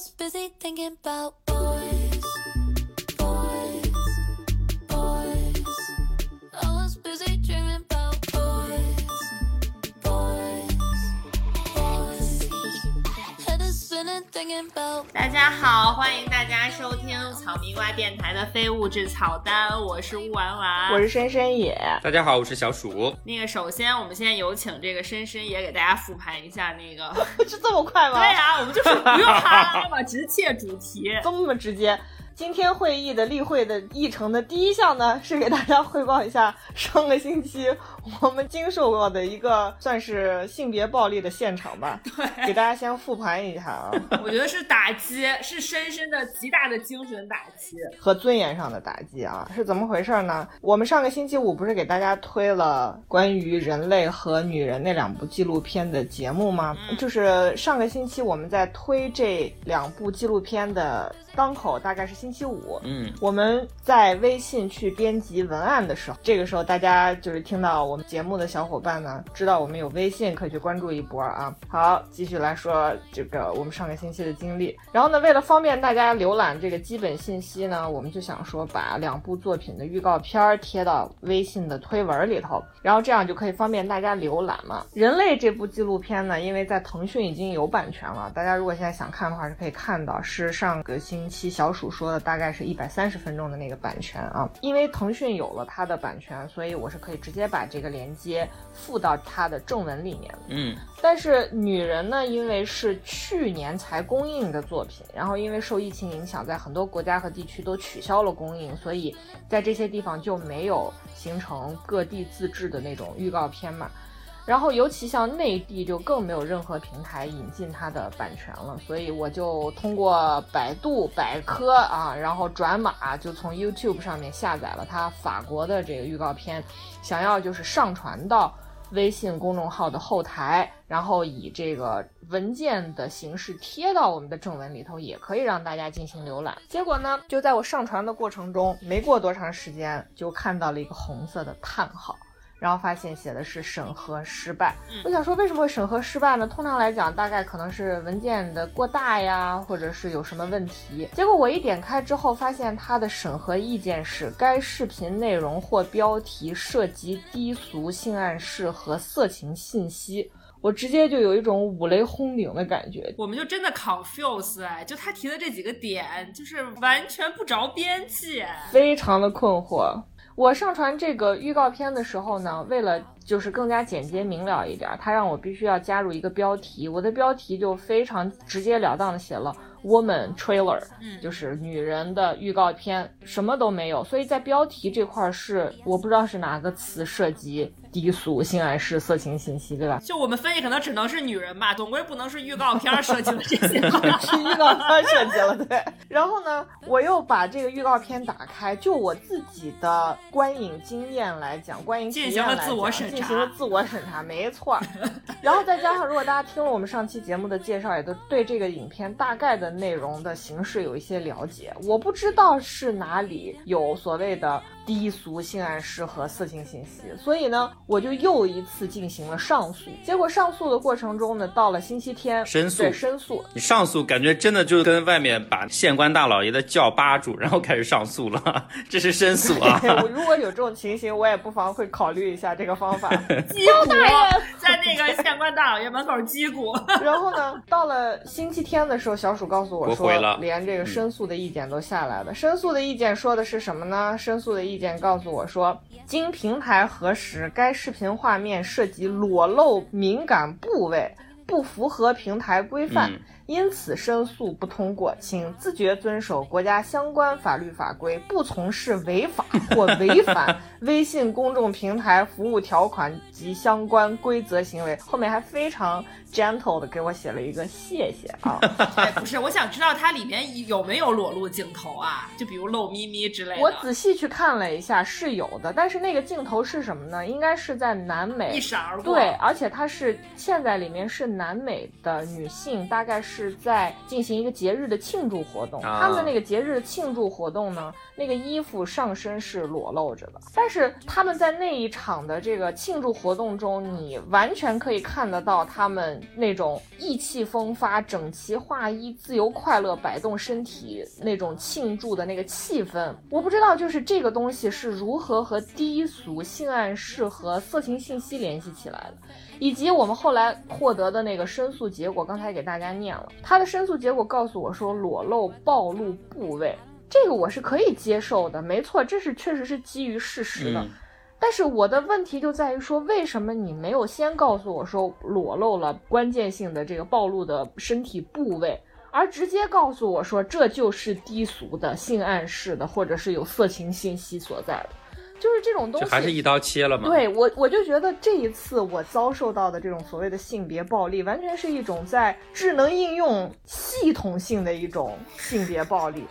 was busy thinking about 大家好，欢迎大家收听草蜜瓜电台的非物质草单，我是乌丸丸，我是深深野，大家好，我是小鼠。那个，首先我们先有请这个深深野给大家复盘一下那个，是这么快吗？对呀、我们就是不用哈拉嘛，直切主题。这么直接。今天会议的例会的议程的第一项呢，是给大家汇报一下上个星期我们经受过的一个算是性别暴力的现场吧。对，给大家先复盘一下啊，我觉得是打击，是深深的极大的精神打击。和尊严上的打击啊，是怎么回事呢？我们上个星期五不是给大家推了关于人类和女人那两部纪录片的节目吗？就是上个星期我们在推这两部纪录片的当口，大概是星期五。嗯，我们在微信去编辑文案的时候，这个时候大家就是听到我们节目的小伙伴呢，知道我们有微信，可以去关注一波啊。好，继续来说这个我们上个星期的经历。然后呢，为了方便大家浏览这个基本信息呢，我们就想说把两部作品的预告片儿贴到微信的推文里头，然后这样就可以方便大家浏览嘛。人类这部纪录片呢，因为在腾讯已经有版权了，大家如果现在想看的话是可以看到，是上个星期小鼠说的，大概是一百三十分钟的那个版权啊。因为腾讯有了它的版权，所以我是可以直接把这个链接附到它的正文里面。嗯，但是女人呢，因为是去年才公映的作品，然后因为受疫情影响，在很多国家和地区都取消了公映，所以在这些地方就没有形成各地自制的那种预告片嘛。然后，尤其像内地就更没有任何平台引进它的版权了，所以我就通过百度百科啊，然后转码就从 YouTube 上面下载了它法国的这个预告片，想要就是上传到微信公众号的后台，然后以这个文件的形式贴到我们的正文里头，也可以让大家进行浏览。结果呢，就在我上传的过程中，没过多长时间，就看到了一个红色的叹号。然后发现写的是审核失败，我想说为什么会审核失败呢？通常来讲，大概可能是文件的过大呀，或者是有什么问题。结果我一点开之后，发现它的审核意见是该视频内容或标题涉及低俗、性暗示和色情信息。我直接就有一种五雷轰顶的感觉，我们就真的 confuse 哎，就他提的这几个点，就是完全不着边际。非常的困惑。我上传这个预告片的时候呢，为了就是更加简洁明了一点，他让我必须要加入一个标题，我的标题就非常直截了当的写了 “woman trailer”，嗯就是女人的预告片，什么都没有。所以在标题这块是我不知道是哪个词涉及低俗、性暗示、色情信息，对吧？就我们分析，可能只能是女人吧，总归不能是预告片涉及的这些。是预告片涉及了，对。然后呢，我又把这个预告片打开，就我自己的观影经验来讲，观影进行了来自我审查讲进行了自我审查，没错儿。然后再加上，如果大家听了我们上期节目的介绍，也都对这个影片大概的内容的形式有一些了解。我不知道是哪里有所谓的低俗、性暗示和色情信息，所以呢，我就又一次进行了上诉。结果上诉的过程中呢，到了星期天，申诉对申诉，你上诉感觉真的就跟外面把县官大老爷的轿扒住，然后开始上诉了，这是申诉啊。我如果有这种情形，我也不妨会考虑一下这个方法。击鼓在那个县官大老爷门口击鼓。然后呢，到了星期天的时候，小鼠告诉我说连这个申诉的意见都下来了。申诉的意见说的是什么呢？申诉的意意见告诉我说，经平台核实，该视频画面涉及裸露敏感部位，不符合平台规范。因此申诉不通过，请自觉遵守国家相关法律法规，不从事违法或违反微信公众平台服务条款及相关规则行为。后面还非常 gentle 的给我写了一个谢谢啊。哎，不是，我想知道它里面有没有裸露镜头啊？就比如露咪咪之类的。我仔细去看了一下，是有的，但是那个镜头是什么呢？应该是在南美一闪而过。对，而且它是现在里面是南美的女性，大概是是在进行一个节日的庆祝活动。啊他们的那个节日的庆祝活动呢，那个衣服上身是裸露着的，但是他们在那一场的这个庆祝活动中，你完全可以看得到他们那种意气风发、整齐划一、自由快乐、摆动身体那种庆祝的那个气氛。我不知道，就是这个东西是如何和低俗、性暗示和色情信息联系起来的。以及我们后来获得的那个申诉结果，刚才给大家念了。他的申诉结果告诉我说，裸露暴露部位，这个我是可以接受的，没错，这是确实是基于事实的。嗯但是我的问题就在于说，为什么你没有先告诉我说裸露了关键性的这个暴露的身体部位，而直接告诉我说这就是低俗的、性暗示的，或者是有色情信息所在的？就是这种东西，还是一刀切了嘛？，对我，我就觉得这一次我遭受到的这种所谓的性别暴力，完全是一种在智能应用系统性的一种性别暴力，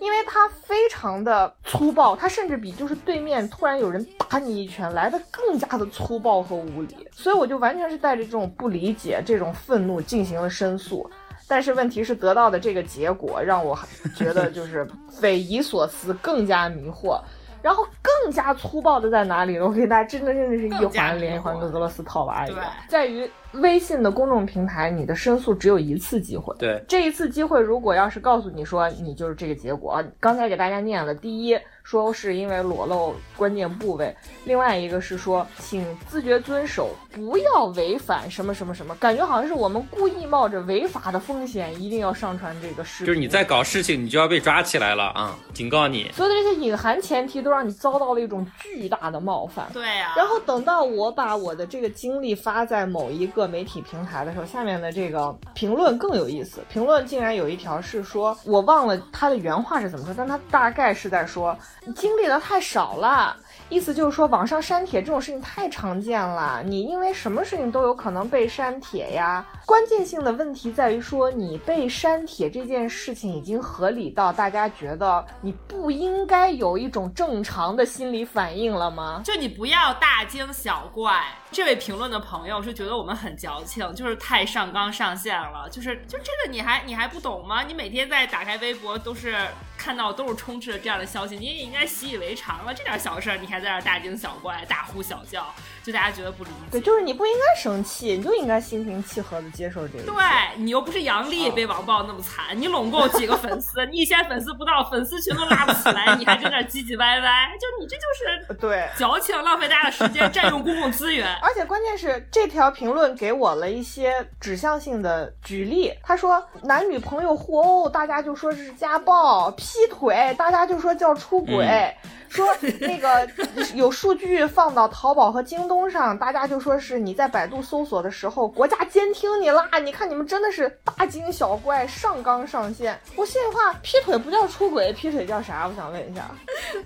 因为它非常的粗暴，它甚至比就是对面突然有人打你一拳来的更加的粗暴和无理，所以我就完全是带着这种不理解、这种愤怒进行了申诉。但是问题是，得到的这个结果让我觉得就是匪夷所思，更加迷惑。然后更加粗暴的在哪里呢？我给大家真的真的是一环连一环，跟俄罗斯套娃一样，在于微信的公众平台，你的申诉只有一次机会。对，这一次机会，如果要是告诉你说你就是这个结果，啊刚才给大家念了，第一说是因为裸露关键部位，另外一个是说请自觉遵守，不要违反什么什么什么，感觉好像是我们故意冒着违法的风险，一定要上传这个视频。就是你在搞事情，你就要被抓起来了啊！警告你，所有的这些隐含前提都让你遭到了一种巨大的冒犯。对呀、然后等到我把我的这个经历发在某一个媒体平台的时候，下面的这个评论更有意思。评论竟然有一条是说，我忘了他的原话是怎么说，但他大概是在说你你经历的太少了。意思就是说，网上删帖这种事情太常见了，你因为什么事情都有可能被删帖呀。关键性的问题在于说，你被删帖这件事情已经合理到大家觉得你不应该有一种正常的心理反应了吗？就你不要大惊小怪。这位评论的朋友是觉得我们很矫情，就是太上纲上线了，就是就这个你还你还不懂吗？你每天在打开微博都是看到都是充斥着这样的消息，你也应该习以为常了。这点小事儿你还在那儿大惊小怪、大呼小叫，就大家觉得不理解。对，就是你不应该生气，你就应该心平气和的接受这个。对你又不是杨笠被网暴那么惨，你拢共几个粉丝，你一千粉丝不到，粉丝群都拉不起来，你还在那唧唧歪歪，就你这就是对。矫情，浪费大家的时间，占用公共资源。而且关键是这条评论给我了一些指向性的举例。他说男女朋友互殴，大家就说是家暴；劈腿，大家就说叫出轨。说那个 有数据放到淘宝和京东上，大家就说是你在百度搜索的时候，国家监听你啦！你看你们真的是大惊小怪，上纲上线。我心里话，劈腿不叫出轨，劈腿叫啥？我想问一下，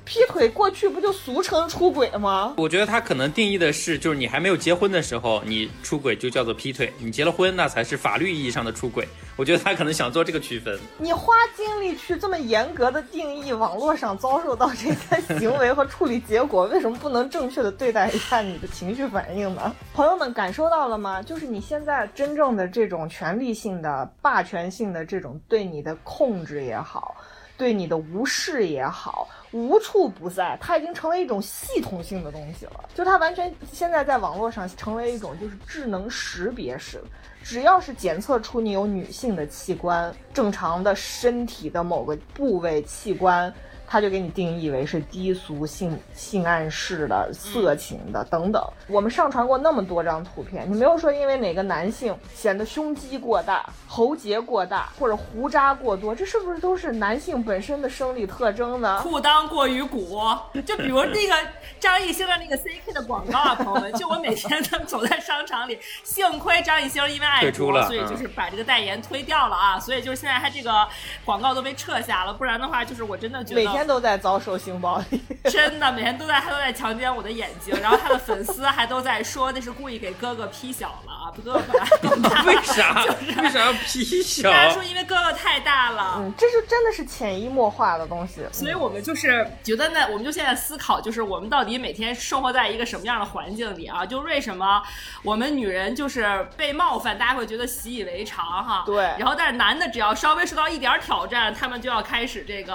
劈腿过去不就俗称出轨吗？我觉得他可能定义的是，就是你还没有结婚的时候，你出轨就叫做劈腿；你结了婚，那才是法律意义上的出轨。我觉得他可能想做这个区分。你花精力去这么严格的定义网络上遭受到这些行为和处理结果，为什么不能正确的对待一下你的情绪反应呢？朋友们感受到了吗？就是你现在真正的这种权力性的、霸权性的这种对你的控制也好，对你的无视也好，无处不在，它已经成为一种系统性的东西了。就它完全现在在网络上成为一种就是智能识别式的。只要是检测出你有女性的器官，正常的身体的某个部位器官，它就给你定义为是低俗、性性暗示的、色情的等等。我们上传过那么多张图片，你没有说因为哪个男性显得胸肌过大、喉结过大或者胡渣过多，这是不是都是男性本身的生理特征呢？裤裆过于鼓，就比如那个张艺兴的那个 CK 的广告啊，朋友们，就我每天都走在商场里，幸亏张艺兴因为爱国，退出了所以就是把这个代言推掉了啊，所以就是现在他这个广告都被撤下了，不然的话，就是我真的觉得每天都在遭受性暴力。真的每天都在他都在强奸我的眼睛，然后他的粉丝还都在说那是故意给哥哥 P 小了啊，哥哥本来更大，为啥？为啥要 P 小大？家说因为哥哥太大了。嗯，这是真的是潜移默化的东西。所以我们就是觉得呢，我们就现在思考，就是我们到底每天生活在一个什么样的环境里啊？就为什么我们女人就是被冒犯，大家会觉得习以为常哈？对然后但是男的只要稍微受到一点挑战，他们就要开始这个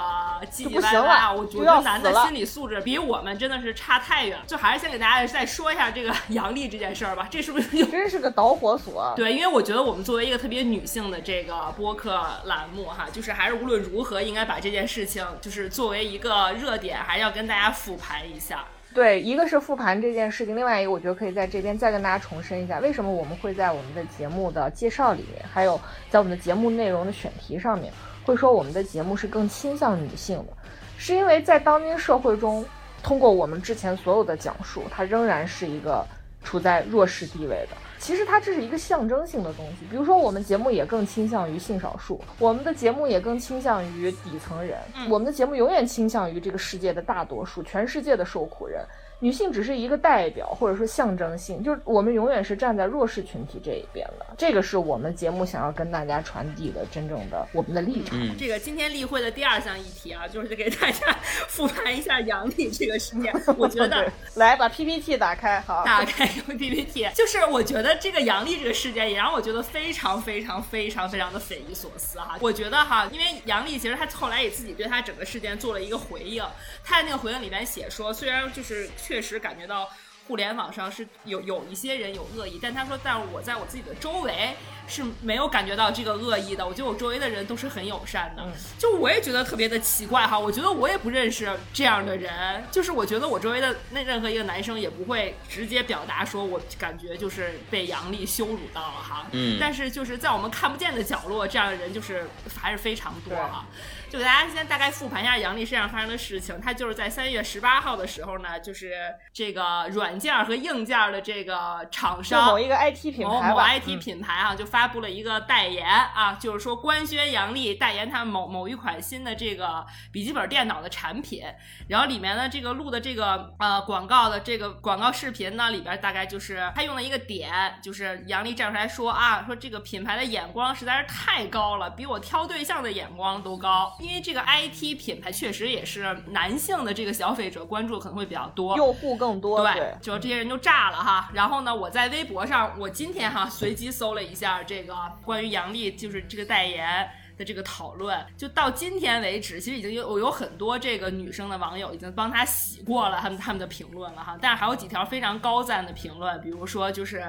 唧唧歪歪啊。了我觉得男的心理素质比我们真的是差太远。就还是先给大家再说一下这个 阳历这件事儿吧，这是不是就真是个导火索。对，因为我觉得我们作为一个特别女性的这个播客栏目哈，就是还是无论如何应该把这件事情就是作为一个热点，还是要跟大家复盘一下。对，一个是复盘这件事情，另外一个我觉得可以在这边再跟大家重申一下，为什么我们会在我们的节目的介绍里面，还有在我们的节目内容的选题上面，会说我们的节目是更倾向女性的，是因为在当今社会中，通过我们之前所有的讲述，它仍然是一个处在弱势地位的。其实它这是一个象征性的东西，比如说我们节目也更倾向于性少数，我们的节目也更倾向于底层人，我们的节目永远倾向于这个世界的大多数，全世界的受苦人。女性只是一个代表，或者说象征性，就是我们永远是站在弱势群体这一边的。这个是我们节目想要跟大家传递的真正的我们的立场。嗯，这个今天例会的第二项议题啊，就是给大家 复盘一下阳历这个事件。我觉得，来把 PPT 打开，好，打开 PPT，就是我觉得这个杨笠这个事件也让我觉得非常非常非常非常的匪夷所思哈。我觉得哈，因为杨笠其实他后来也自己对他整个事件做了一个回应，他在那个回应里面写说，虽然就是确实感觉到。互联网上是有有一些人有恶意，但他说，但是我在我自己的周围是没有感觉到这个恶意的。我觉得我周围的人都是很友善的，嗯就我也觉得特别的奇怪哈。我觉得我也不认识这样的人，就是我觉得我周围的那任何一个男生也不会直接表达说我感觉就是被杨笠羞辱到了哈。嗯但是就是在我们看不见的角落，这样的人就是还是非常多哈。就给大家先大概复盘一下杨笠身上发生的事情。他就是在三月十八号的时候呢，就是这个软件和硬件的这个厂商某一个 IT 品某某牌吧 IT 嗯。品牌啊，就发布了一个代言啊，就是说官宣杨笠代言他们某某一款新的这个笔记本电脑的产品，然后里面呢这个录的这个呃广告的这个广告视频呢里边大概就是他用了一个点，就是杨笠站出来说啊，说这个品牌的眼光实在是太高了，比我挑对象的眼光都高，因为这个 IT 品牌确实也是男性的这个消费者关注可能会比较多，用户更多，对，对，就这些人就炸了哈。然后呢，我在微博上，我今天哈随机搜了一下这个关于杨笠就是这个代言。的这个讨论，就到今天为止，其实已经有有很多这个女生的网友已经帮他洗过了他们他们的评论了哈，但是还有几条非常高赞的评论，比如说就是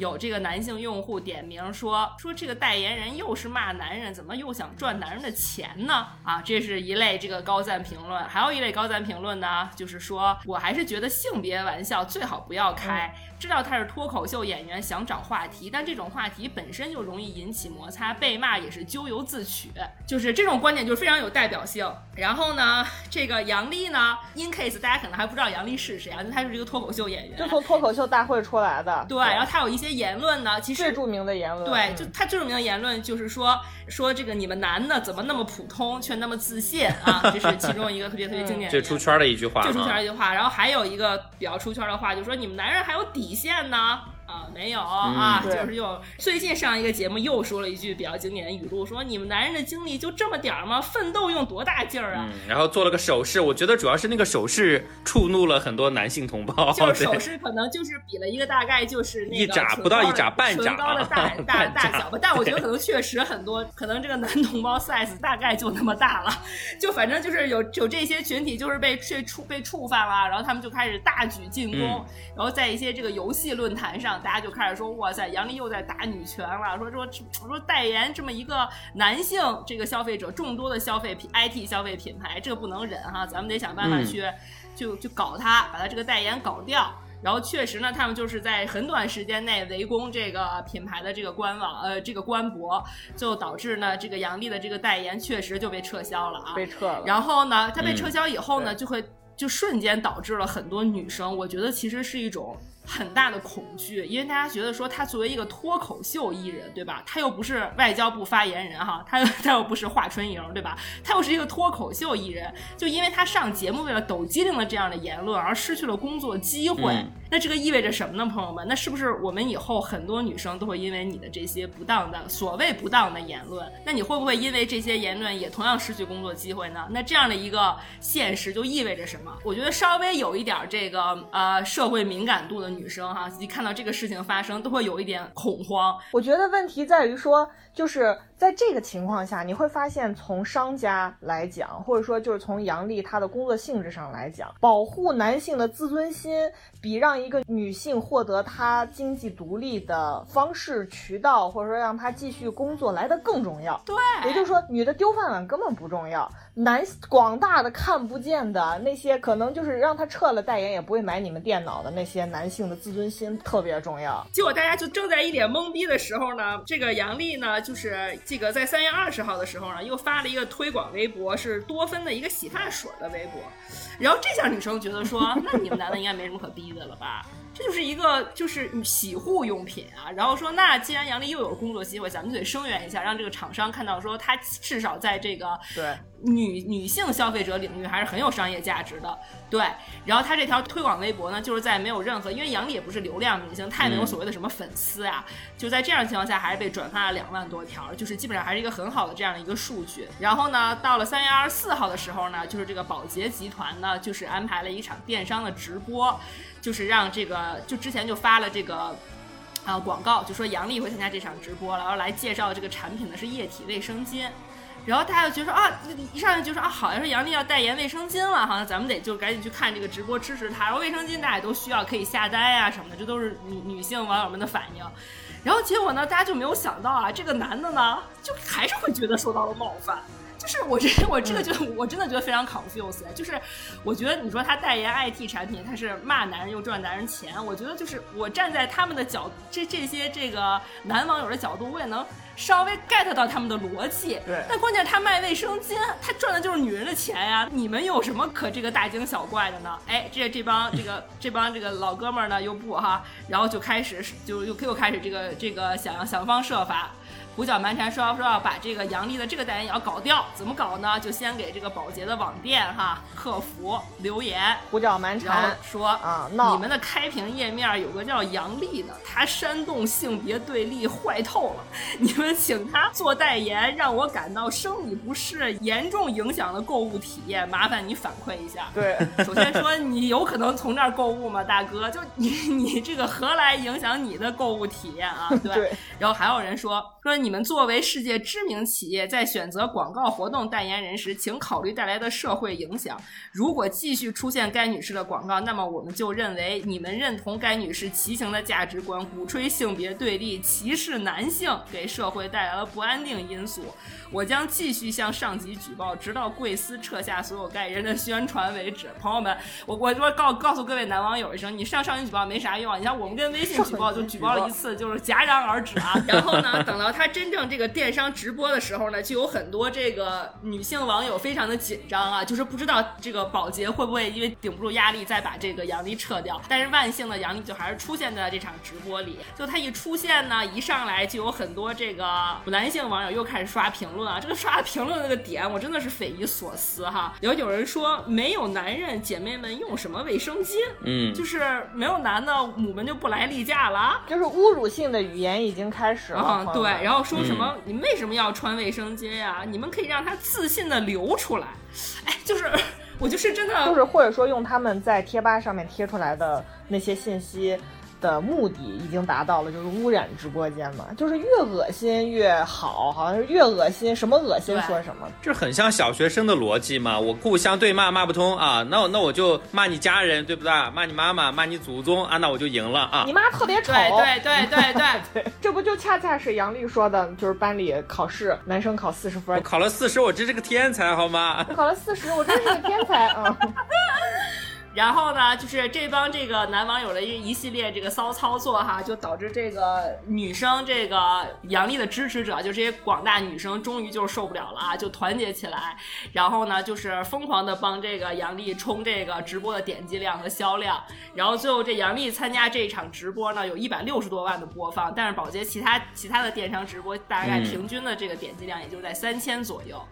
有这个男性用户点名说说这个代言人又是骂男人，怎么又想赚男人的钱呢？啊，这是一类这个高赞评论，还有一类高赞评论呢，就是说我还是觉得性别玩笑最好不要开，知道他是脱口秀演员，想找话题，但这种话题本身就容易引起摩擦，被骂也是咎由自取，就是这种观点就是非常有代表性。然后呢，这个杨笠呢，in case 大家可能还不知道杨笠是谁啊，他是一个脱口秀演员，就从脱口秀大会出来的，对，然后他有一些言论呢，其实最著名的言论，对，嗯就他最著名的言论就是说说这个你们男的怎么那么普通却那么自信啊？这是其中一个特别特别经典的言论。这出圈的一句话最出圈的一句话，然后还有一个比较出圈的话，就是说你们男人还有底线呢。啊，没有啊，对就是又最近上一个节目又说了一句比较经典的语录，说你们男人的精力就这么点儿吗？奋斗用多大劲儿啊？嗯，然后做了个手势，我觉得主要是那个手势触怒了很多男性同胞，就是手势可能就是比了一个大概就是那个一掌唇高的不到一眨半唇掌高的大 大大小吧，但我觉得可能确实很多，可能这个男同胞 size 大概就那么大了，就反正就是有有这些群体就是被被触被触犯了，然后他们就开始大举进攻，嗯然后在一些这个游戏论坛上，大家就开始说哇塞，杨笠又在打女权了，说说说代言这么一个男性这个消费者众多的消费品 IT 消费品牌，这个不能忍哈，咱们得想办法嗯去。就就搞他，把他这个代言搞掉。然后确实呢，他们就是在很短时间内围攻这个品牌的这个官网，呃，这个官博，就导致呢，这个杨笠的这个代言确实就被撤销了啊。被撤了，然后呢，他被嗯撤销以后呢，对就会就瞬间导致了很多女生，我觉得其实是一种很大的恐惧，因为大家觉得说他作为一个脱口秀艺人，对吧？他又不是外交部发言人哈，他又 他又不是华春莹，对吧？他又是一个脱口秀艺人，就因为他上节目为了抖机灵的这样的言论而失去了工作机会。嗯那这个意味着什么呢，朋友们？那是不是我们以后很多女生都会因为你的这些不当的所谓不当的言论，那你会不会因为这些言论也同样失去工作机会呢？那这样的一个现实就意味着什么？我觉得稍微有一点这个呃社会敏感度的女女生哈，一看到这个事情发生，都会有一点恐慌。我觉得问题在于说，就是在这个情况下，你会发现从商家来讲，或者说就是从杨笠她的工作性质上来讲，保护男性的自尊心比让一个女性获得她经济独立的方式渠道，或者说让她继续工作来的更重要。对，也就是说，女的丢饭碗根本不重要，男广大的看不见的那些，可能就是让他撤了代言也不会买你们电脑的那些男性的自尊心特别重要。结果大家就正在一脸懵逼的时候呢，这个杨笠呢，就是这个在三月二十号的时候呢，又发了一个推广微博，是多芬的一个洗发水的微博。然后这下女生觉得说，那你们男的应该没什么可逼的了吧？这就是一个就是洗护用品啊。然后说，那既然杨笠又有工作机会，咱们就得声援一下，让这个厂商看到说，他至少在这个对。女女性消费者领域还是很有商业价值的，对。然后他这条推广微博呢，就是在没有任何，因为杨笠也不是流量明星，他也没有所谓的什么粉丝啊，就在这样的情况下，还是被转发了两万多条，就是基本上还是一个很好的这样的一个数据。然后呢，到了三月二十四号的时候呢，就是这个宝洁集团呢，就是安排了一场电商的直播，就是让这个就之前就发了这个。啊、广告就说杨笠会参加这场直播了，然后来介绍这个产品呢是液体卫生巾，然后大家就觉得啊，一上来就说啊，好像说杨笠要代言卫生巾了，好像咱们得就赶紧去看这个直播支持他。然后卫生巾大家都需要，可以下单呀、什么的，这都是女女性网友们的反应。然后结果呢，大家就没有想到啊，这个男的呢，就还是会觉得受到了冒犯。就是我这我这个就我真的觉得非常 confused，就是我觉得你说他代言 IT 产品，他是骂男人又赚男人钱，我觉得就是我站在他们的角这这些这个男网友的角度，我也能稍微 get 到他们的逻辑。对但关键他卖卫生巾，他赚的就是女人的钱呀，你们有什么可这个大惊小怪的呢？哎，这这帮这个这帮这个老哥们儿呢又不哈，然后就开始就又又开始这个这个想想方设法。胡搅蛮缠，说要说要把这个杨笠的这个代言也要搞掉，怎么搞呢？就先给这个保洁的网店哈客服留言，胡搅蛮缠说啊闹你们的开屏页面有个叫杨笠的，他煽动性别对立，坏透了。你们请他做代言，让我感到生理不适，严重影响了购物体验，麻烦你反馈一下。对，首先说，你有可能从这儿购物吗，大哥？就你你这个何来影响你的购物体验啊？对？对然后还有人说说你你们作为世界知名企业，在选择广告活动代言人时，请考虑带来的社会影响。如果继续出现该女士的广告，那么我们就认为你们认同该女士骑行的价值观，鼓吹性别对立、歧视男性，给社会带来了不安定因素。我将继续向上级举报，直到贵司撤下所有该人的宣传为止。朋友们，我我说告告诉各位男网友一声，你上上级举报没啥用啊。你像我们跟微信举报就举报了一次，就是戛然而止啊。然后呢，等到他真正这个电商直播的时候呢，就有很多这个女性网友非常的紧张啊，就是不知道这个保洁会不会因为顶不住压力再把这个杨笠撤掉。但是万幸的杨笠就还是出现在了这场直播里。就他一出现呢，一上来就有很多这个男性网友又开始刷评论啊。这个刷评论那个点，我真的是匪夷所思哈。有有人说没有男人，姐妹们用什么卫生巾？嗯，就是没有男的，母们就不来例假了啊。就是侮辱性的语言已经开始了。啊、对，然后说什么、你为什么要穿卫生巾呀、你们可以让它自信的流出来。哎，就是我就是真的，就是或者说用他们在贴吧上面贴出来的那些信息的目的已经达到了，就是污染直播间嘛，就是越恶心越好，好像是越恶心什么恶心说什么。这很像小学生的逻辑嘛。我互相对骂骂不通啊，那我那我就骂你家人，对不对？骂你妈妈，骂你祖宗啊，那我就赢了啊你。妈特别丑，对对对对对。对 这不就恰恰是杨丽说的，就是班里考试男生考四十我分，考了四十，我真是个天才，好吗？我考了四十，我真是个天才啊！然后呢，就是这帮这个男网友的一一系列这个骚操作哈，就导致这个女生这个杨笠的支持者，就这些广大女生，终于就受不了了啊，就团结起来，然后呢，就是疯狂的帮这个杨笠冲这个直播的点击量和销量，然后最后这杨笠参加这一场直播呢，有一百六十多万的播放，但是宝洁其他其他的电商直播大概平均的这个点击量也就在三千左右，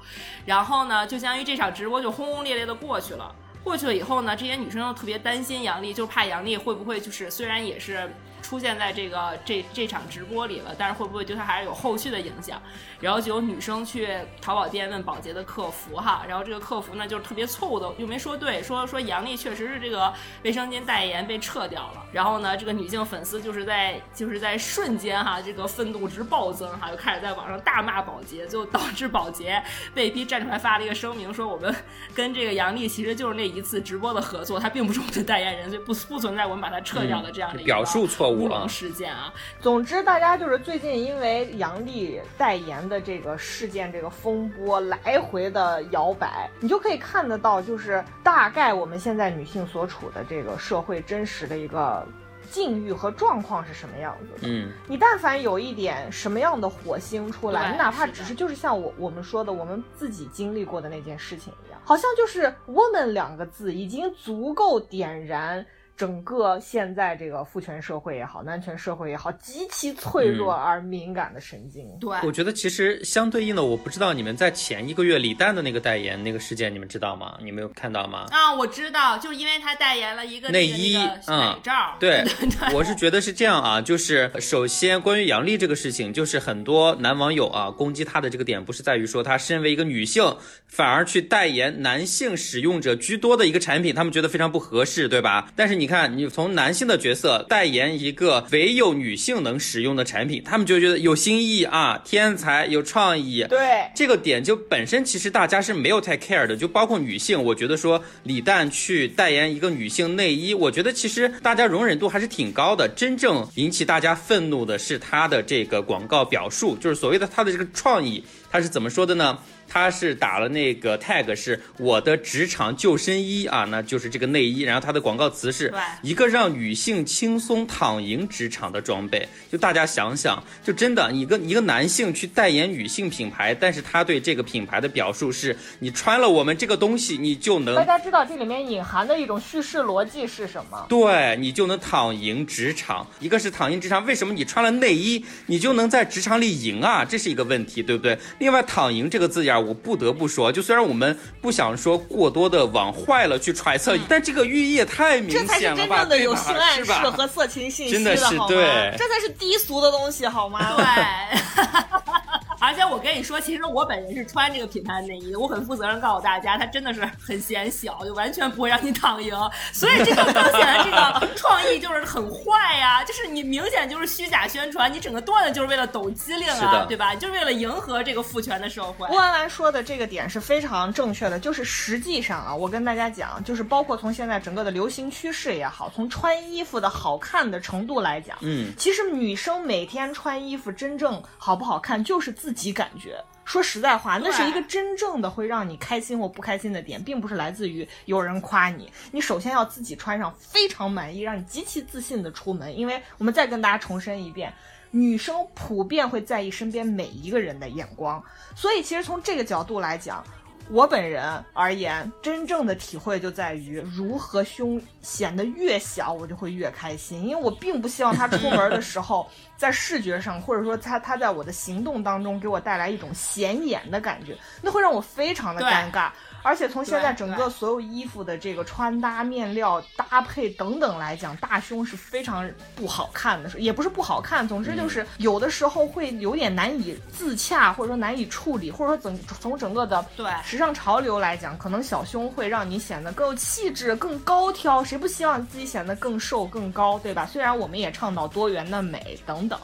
然后呢，就相当于这场直播就轰轰烈烈的过去了。过去了以后呢，这些女生又特别担心杨笠，就怕杨笠会不会就是虽然也是出现在这个这这场直播里了，但是会不会对她还是有后续的影响？然后就有女生去淘宝店问保洁的客服哈，然后这个客服呢就是特别错误的又没说对，说说杨笠确实是这个卫生巾代言被撤掉了。然后呢，这个女性粉丝就是在就是在瞬间哈，这个愤怒值暴增哈，就开始在网上大骂保洁，就导致保洁被逼站出来发了一个声明，说我们跟这个杨笠其实就是那一次直播的合作，他并不是我们的代言人，所以不 不存在我们把他撤掉的这样的一个表述错误了事件啊。总之，大家就是最近因为杨笠代言的这个事件、这个风波来回的摇摆，你就可以看得到，就是大概我们现在女性所处的这个社会真实的一个境遇和状况是什么样子的。嗯，你但凡有一点什么样的火星出来，你哪怕只是就是像我我们说的，我们自己经历过的那件事情一样，好像就是 “woman” 两个字已经足够点燃。整个现在这个父权社会也好，男权社会也好，极其脆弱嗯而敏感的神经。对，我觉得其实相对应的，我不知道你们在前一个月李诞的那个代言那个事件，你们知道吗？你没有看到吗？啊，我知道，就因为他代言了一个内衣那个嗯奶罩，对我是觉得是这样啊，就是首先关于杨笠这个事情，就是很多男网友啊攻击她的这个点，不是在于说他身为一个女性，反而去代言男性使用者居多的一个产品，他们觉得非常不合适，对吧？但是你看，你从男性的角色代言一个唯有女性能使用的产品，他们就觉得有新意啊，天才有创意，对，这个点就本身其实大家是没有太 care 的，就包括女性，我觉得说李诞去代言一个女性内衣，我觉得其实大家容忍度还是挺高的。真正引起大家愤怒的是他的这个广告表述，就是所谓的他的这个创意，他是怎么说的呢？他是打了那个 tag 是我的职场救生衣啊，那就是这个内衣。然后他的广告词是一个让女性轻松躺赢职场的装备。就大家想想，就真的一个一个男性去代言女性品牌，但是他对这个品牌的表述是：你穿了我们这个东西，你就能大家知道这里面隐含的一种叙事逻辑是什么？对你就能躺赢职场。一个是躺赢职场，为什么你穿了内衣，你就能在职场里赢啊？这是一个问题，对不对？另外，躺赢这个字眼儿，我不得不说，就虽然我们不想说过多的往坏了去揣测，但这个寓意也太明了这才是显了吧？真正的有性暗是吧示和色情信息真的是好吗？对这才是低俗的东西好吗？对。而且我跟你说，其实我本人是穿这个品牌的内衣的，我很负责任告诉大家，它真的是很显小，就完全不会让你躺赢。所以这个更显得这个创意就是很坏呀、就是你明显就是虚假宣传，你整个段子就是为了抖机灵啊，对吧？就是为了迎合这个父权的社会。郭安兰说的这个点是非常正确的，就是实际上啊，我跟大家讲，就是包括从现在整个的流行趋势也好，从穿衣服的好看的程度来讲，嗯，其实女生每天穿衣服真正好不好看，就是自己感觉。说实在话，那是一个真正的会让你开心或不开心的点，并不是来自于有人夸你。你首先要自己穿上非常满意，让你极其自信的出门。因为我们再跟大家重申一遍，女生普遍会在意身边每一个人的眼光，所以其实从这个角度来讲。我本人而言，真正的体会就在于如何胸显得越小，我就会越开心，因为我并不希望他出门的时候，在视觉上或者说他他在我的行动当中给我带来一种显眼的感觉，那会让我非常的尴尬。而且从现在整个所有衣服的这个穿搭、面料搭配等等来讲，大胸是非常不好看的，也不是不好看，总之就是有的时候会有点难以自洽，或者说难以处理，或者说整从整个的对时尚潮流来讲，可能小胸会让你显得更有气质、更高挑。谁不希望自己显得更瘦、更高，对吧？虽然我们也倡导多元的美等等，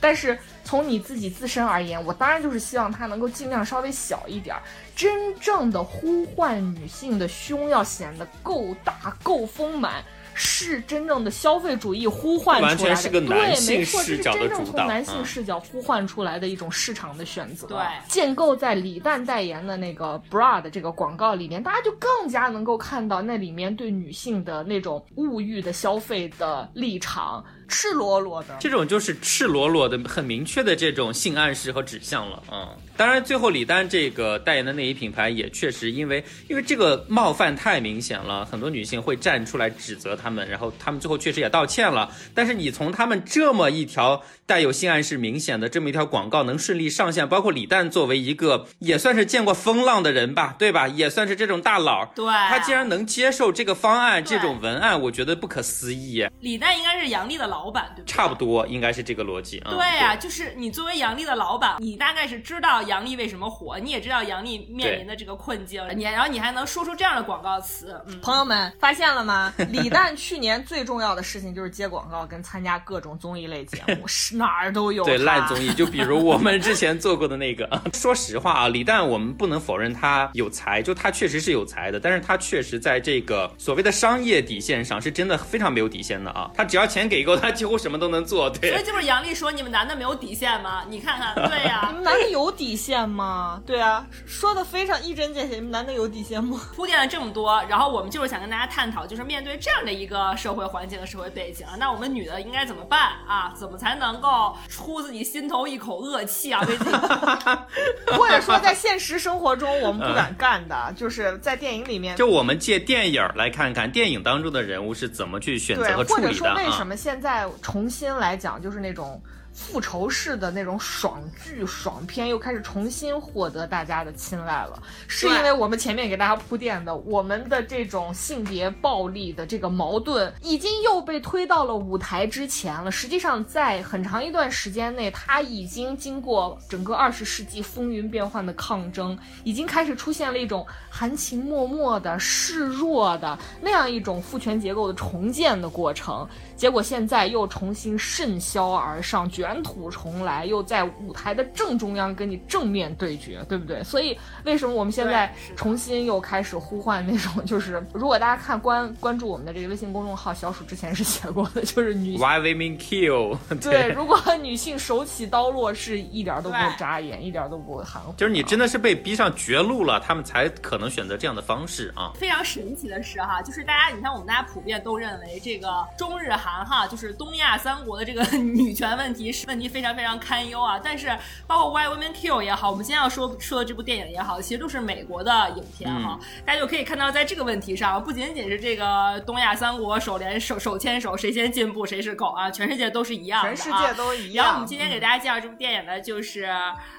但是从你自己自身而言，我当然就是希望它能够尽量稍微小一点儿。真正的呼唤女性的胸要显得够大、够丰满，是真正的消费主义呼唤出来的，完全是个男性对，没错，这是视角的真正主导从男性嗯视角呼唤出来的一种市场的选择。对建构在李诞代言的那个 bra 的这个广告里面，大家就更加能够看到那里面对女性的那种物欲的消费的立场，赤裸裸的。这种就是赤裸裸的、很明确的这种性暗示和指向了。嗯，当然，最后李丹这个代言的内衣品牌也确实因为因为这个冒犯太明显了，很多女性会站出来指责他们，然后他们最后确实也道歉了。但是你从他们这么一条带有性暗示明显的这么一条广告能顺利上线，包括李诞作为一个也算是见过风浪的人吧，对吧？也算是这种大佬，对他竟然能接受这个方案、这种文案，我觉得不可思议。李诞应该是杨笠的老板，对不对？差不多应该是这个逻辑。嗯、对呀、就是你作为杨笠的老板，你大概是知道杨笠为什么火，你也知道杨笠面临的这个困境，你然后你还能说出这样的广告词，嗯，朋友们发现了吗？李诞去年最重要的事情就是接广告跟参加各种综艺类节目，是哪儿都有。对烂综艺，就比如我们之前做过的那个。说实话啊，李诞我们不能否认他有才，就他确实是有才的，但是他确实在这个所谓的商业底线上是真的非常没有底线的啊。他只要钱给够，他几乎什么都能做。所以对，就是杨笠说你们男的没有底线吗？你看看，对呀、你们男的有底线吗？对啊，说的非常一针见血。你们男的有底线吗？铺垫了这么多，然后我们就是想跟大家探讨，就是面对这样的一个社会环境和社会背景啊，那我们女的应该怎么办啊？怎么才能够出自己心头一口恶气啊？为自己或者说在现实生活中我们不敢干的，就是在电影里面。就我们借电影来看看电影当中的人物是怎么去选，择和处或者理的啊说为什。么现在重新来讲，就是那种复仇式的那种爽剧、爽片又开始重新获得大家的青睐了，是因为我们前面给大家铺垫的，我们的这种性别暴力的这个矛盾已经又被推到了舞台之前了。实际上，在很长一段时间内，它已经经过整个二十世纪风云变幻的抗争，已经开始出现了一种含情脉脉的、示弱的那样一种父权结构的重建的过程。结果现在又重新甚嚣而上，卷土重来，又在舞台的正中央跟你正面对决，对不对？所以为什么我们现在重新又开始呼唤那种，就是如果大家看关关注我们的这个微信公众号，小鼠之前是写过的，就是女 Why women kill？对，如果女性手起刀落，是一点都不对眨眼，一点都不含糊，就是你真的是被逼上绝路了，他们才可能选择这样的方式啊。非常神奇的是哈，就是大家，你像我们大家普遍都认为这个中日韩哈，就是东亚三国的这个 女权问题是问题非常非常堪忧啊。但是包括 Why Women Kill 也好，我们今天要说说的这部电影也好，其实都是美国的影片哈。大家就可以看到，在这个问题上，不仅仅是这个东亚三国手连手手牵手，谁先进步谁是狗啊，全世界都是一样的、啊，全世界都一样。然后我们今天给大家介绍这部电影呢，就是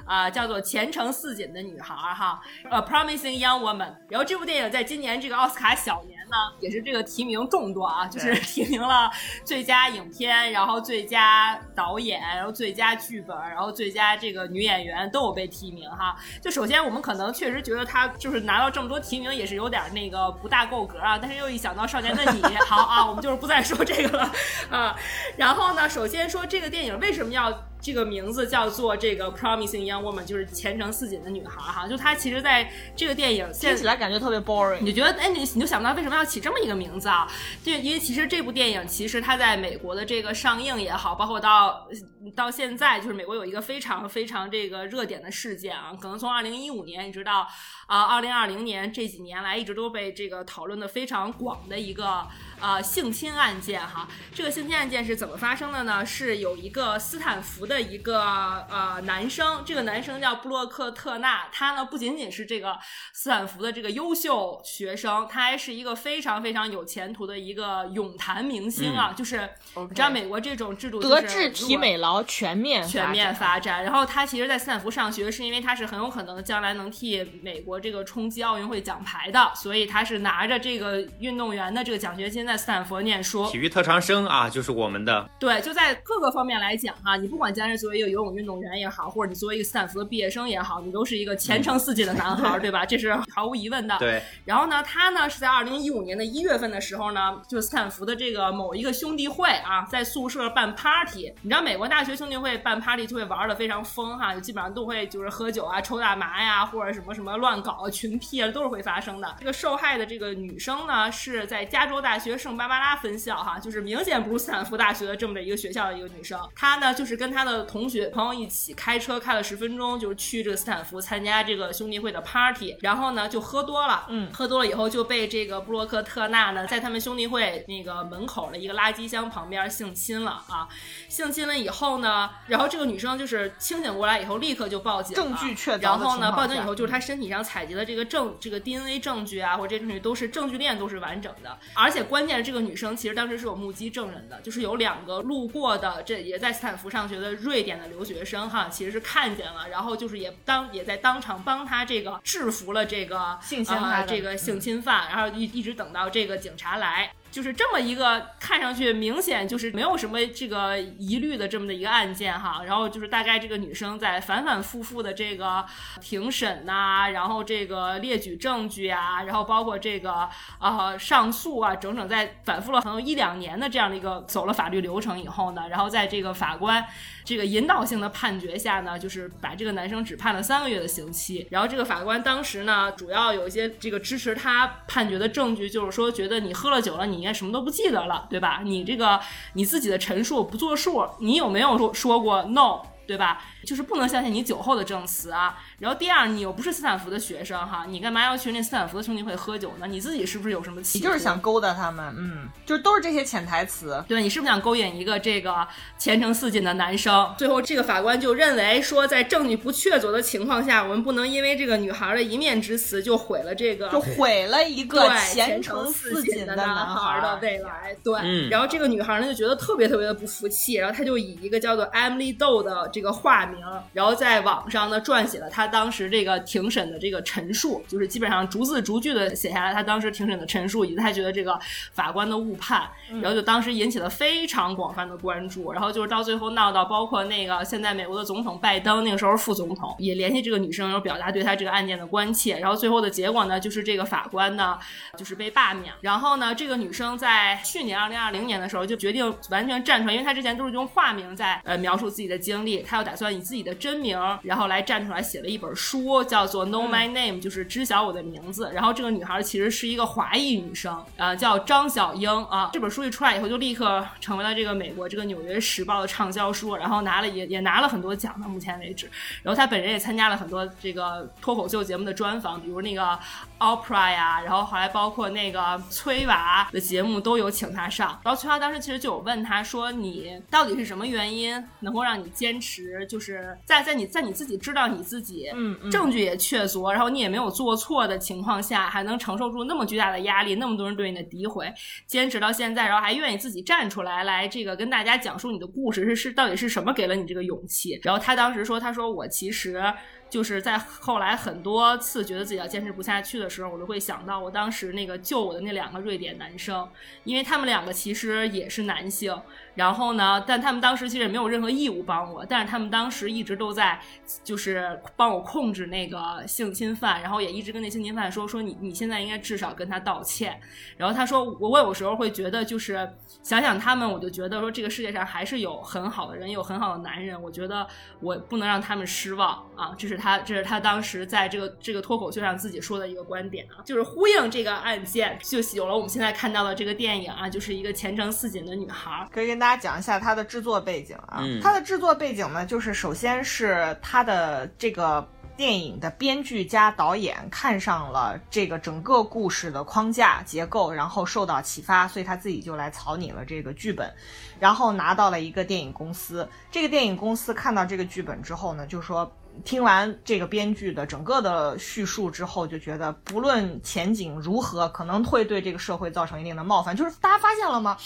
呃叫做《前程似锦的女孩》哈，呃 Promising Young Woman。然后这部电影在今年这个奥斯卡小年呢，也是这个提名众多啊，就是 提名了最佳影片，然后最佳导演，然后最佳剧本，然后最佳这个女演员都有被提名哈。就首先我们可能确实觉得她就是拿到这么多提名也是有点那个不大够格啊，但是又一想到《少年的你》，好啊，我们就是不再说这个了啊。然后呢，首先说这个电影为什么要这个名字叫做这个 Promising Young Woman，就是前程似锦的女孩哈。就她其实在这个电影现听起来感觉特别 boring。你就觉得，哎，你你就想不到为什么要起这么一个名字啊？对，因为其实这部电影其实它在美国的这个上映也好，包括到到现在，就是美国有一个非常非常这个热点的事件啊，可能从二零一五年一直到啊二零二零年这几年来，一直都被这个讨论的非常广的一个呃性侵案件哈。这个性侵案件是怎么发生的呢？是有一个斯坦福的一个呃男生，这个男生叫布洛克特纳，他呢不仅仅是这个斯坦福的这个优秀学生，他还是一个非常非常有前途的一个泳坛明星啊！就是你知道美国这种制度、就是，德智体美劳全面全面发发展。然后他其实，在斯坦福上学，是因为他是很有可能将来能替美国这个冲击奥运会奖牌的，所以他是拿着这个运动员的这个奖学金在斯坦福念书体。育特长生啊，就是我们的对，就在各个方面来讲哈、你不管将将来作为一个游泳运动员也好，或者你作为一个斯坦福的毕业生也好，你都是一个前程似锦的男孩，对吧？这是毫无疑问的。对。然后呢，他呢是在二零一五年的一月份的时候呢，就斯坦福的这个某一个兄弟会啊，在宿舍办 party。你知道美国大学兄弟会办 party 就会玩的非常疯哈，就基本上都会就是喝酒啊、抽大麻呀，或者什么什么乱搞群批啊，都是会发生的。这个受害的这个女生呢，是在加州大学圣巴巴拉分校哈，就是明显不是斯坦福大学的这么的一个学校的一个女生。她呢，就是跟她的同学朋友一起开车开了十分钟，就是去这个斯坦福参加这个兄弟会的 party，然后呢就喝多了，嗯，喝多了以后就被这个布洛克特纳呢，在他们兄弟会那个门口的一个垃圾箱旁边性侵了啊，性侵了以后呢，然后这个女生就是清醒过来以后立刻就报警了，证据确凿然后呢，报警以后就是她身体上采集的这个证，这个 DNA 证据啊，或者这些证据都是证据链都是完整的，而且关键是这个女生其实当时是有目击证人的，就是有两个路过的这也在斯坦福上学的瑞典的留学生哈，其实是看见了，然后就是也当也在当场帮他这个制服了这个性侵害的呃这个性侵犯，然后一一直等到这个警察来。就是这么一个看上去明显就是没有什么这个疑虑的这么的一个案件哈，然后就是大概这个女生在反反复复的这个庭审呐、然后这个列举证据啊，然后包括这个呃上诉啊，整整在反复了可能一两年的这样的一个走了法律流程以后呢，然后在这个法官这个引导性的判决下呢，就是把这个男生只判了三个月的刑期。然后这个法官当时呢，主要有一些这个支持他判决的证据，就是说觉得你喝了酒了，你应该什么都不记得了，对吧？你这个你自己的陈述不作数，你有没有说说过 no？对吧？就是不能相信你酒后的证词啊。然后第二，你又不是斯坦福的学生哈，你干嘛要去那斯坦福的兄弟会喝酒呢？你自己是不是有什么企你？就是想勾搭他们，嗯，就都是这些潜台词。对你是不是想勾引一个这个前程似锦的男生？最后，这个法官就认为说，在证据不确凿的情况下，我们不能因为这个女孩的一面之词就毁了这个就毁了一个前程程似锦的男孩的。未来。对，嗯然后这个女孩呢就觉得特别特别的不服气，然后她就以一个叫做 Emily Doe 的这个化名，然后在网上呢撰写了他当时这个庭审的这个陈述，就是基本上逐字逐句的写下来他当时庭审的陈述，以及他觉得这个法官的误判，然后就当时引起了非常广泛的关注，然后就是到最后闹到包括那个现在美国的总统拜登那个时候副总统也联系这个女生，然后表达对他这个案件的关切，然后最后的结果呢，就是这个法官呢就是被罢免，然后呢，这个女生在去年二零二零年的时候就决定完全站出来，因为她之前都是用化名在呃描述自己的经历，她又打算以自己的真名，然后来站出来写了一本书，叫做《Know My Name》，就是知晓我的名字。然后这个女孩其实是一个华裔女生，啊、叫张小英啊。这本书一出来以后，就立刻成为了这个美国这个《纽约时报》的畅销书，然后拿了也 也拿了很多奖到目前为止。然后她本人也参加了很多这个脱口秀节目的专访，比如那个 Oprah 呀，然后后来包括那个崔娃的节目都有请她上。然后崔娃当时其实就有问她说：“你到底是什么原因能够让你坚持？就是在在你在你自己知道你自己嗯嗯证据也确凿，然后你也没有做错的情况下，还能承受住那么巨大的压力，那么多人对你的诋毁，坚持到现在，然后还愿意自己站出来来这个跟大家讲述你的故事是是到底是什么给了你这个勇气？然后他当时说，他说我其实。就是在后来很多次觉得自己要坚持不下去的时候，我都会想到我当时那个救我的那两个瑞典男生，因为他们两个其实也是男性，然后呢，但他们当时其实也没有任何义务帮我，但是他们当时一直都在就是帮我控制那个性侵犯，然后也一直跟那性侵犯说说你你现在应该至少跟他道歉。然后他说我我有时候会觉得就是想想他们，我就觉得说这个世界上还是有很好的人，有很好的男人，我觉得我不能让他们失望啊，这是他这是他当时在这个这个脱口秀上自己说的一个观点啊，就是呼应这个案件，就有了我们现在看到的这个电影啊，就是一个前程似锦的女孩。可以大家讲一下它的制作背景啊。嗯它的制作背景呢，就是首先是它的这个电影的编剧加导演看上了这个整个故事的框架结构，然后受到启发，所以他自己就来草拟了这个剧本，然后拿到了一个电影公司。这个电影公司看到这个剧本之后呢，就说听完这个编剧的整个的叙述之后，就觉得不论前景如何，可能会对这个社会造成一定的冒犯。就是大家发现了吗？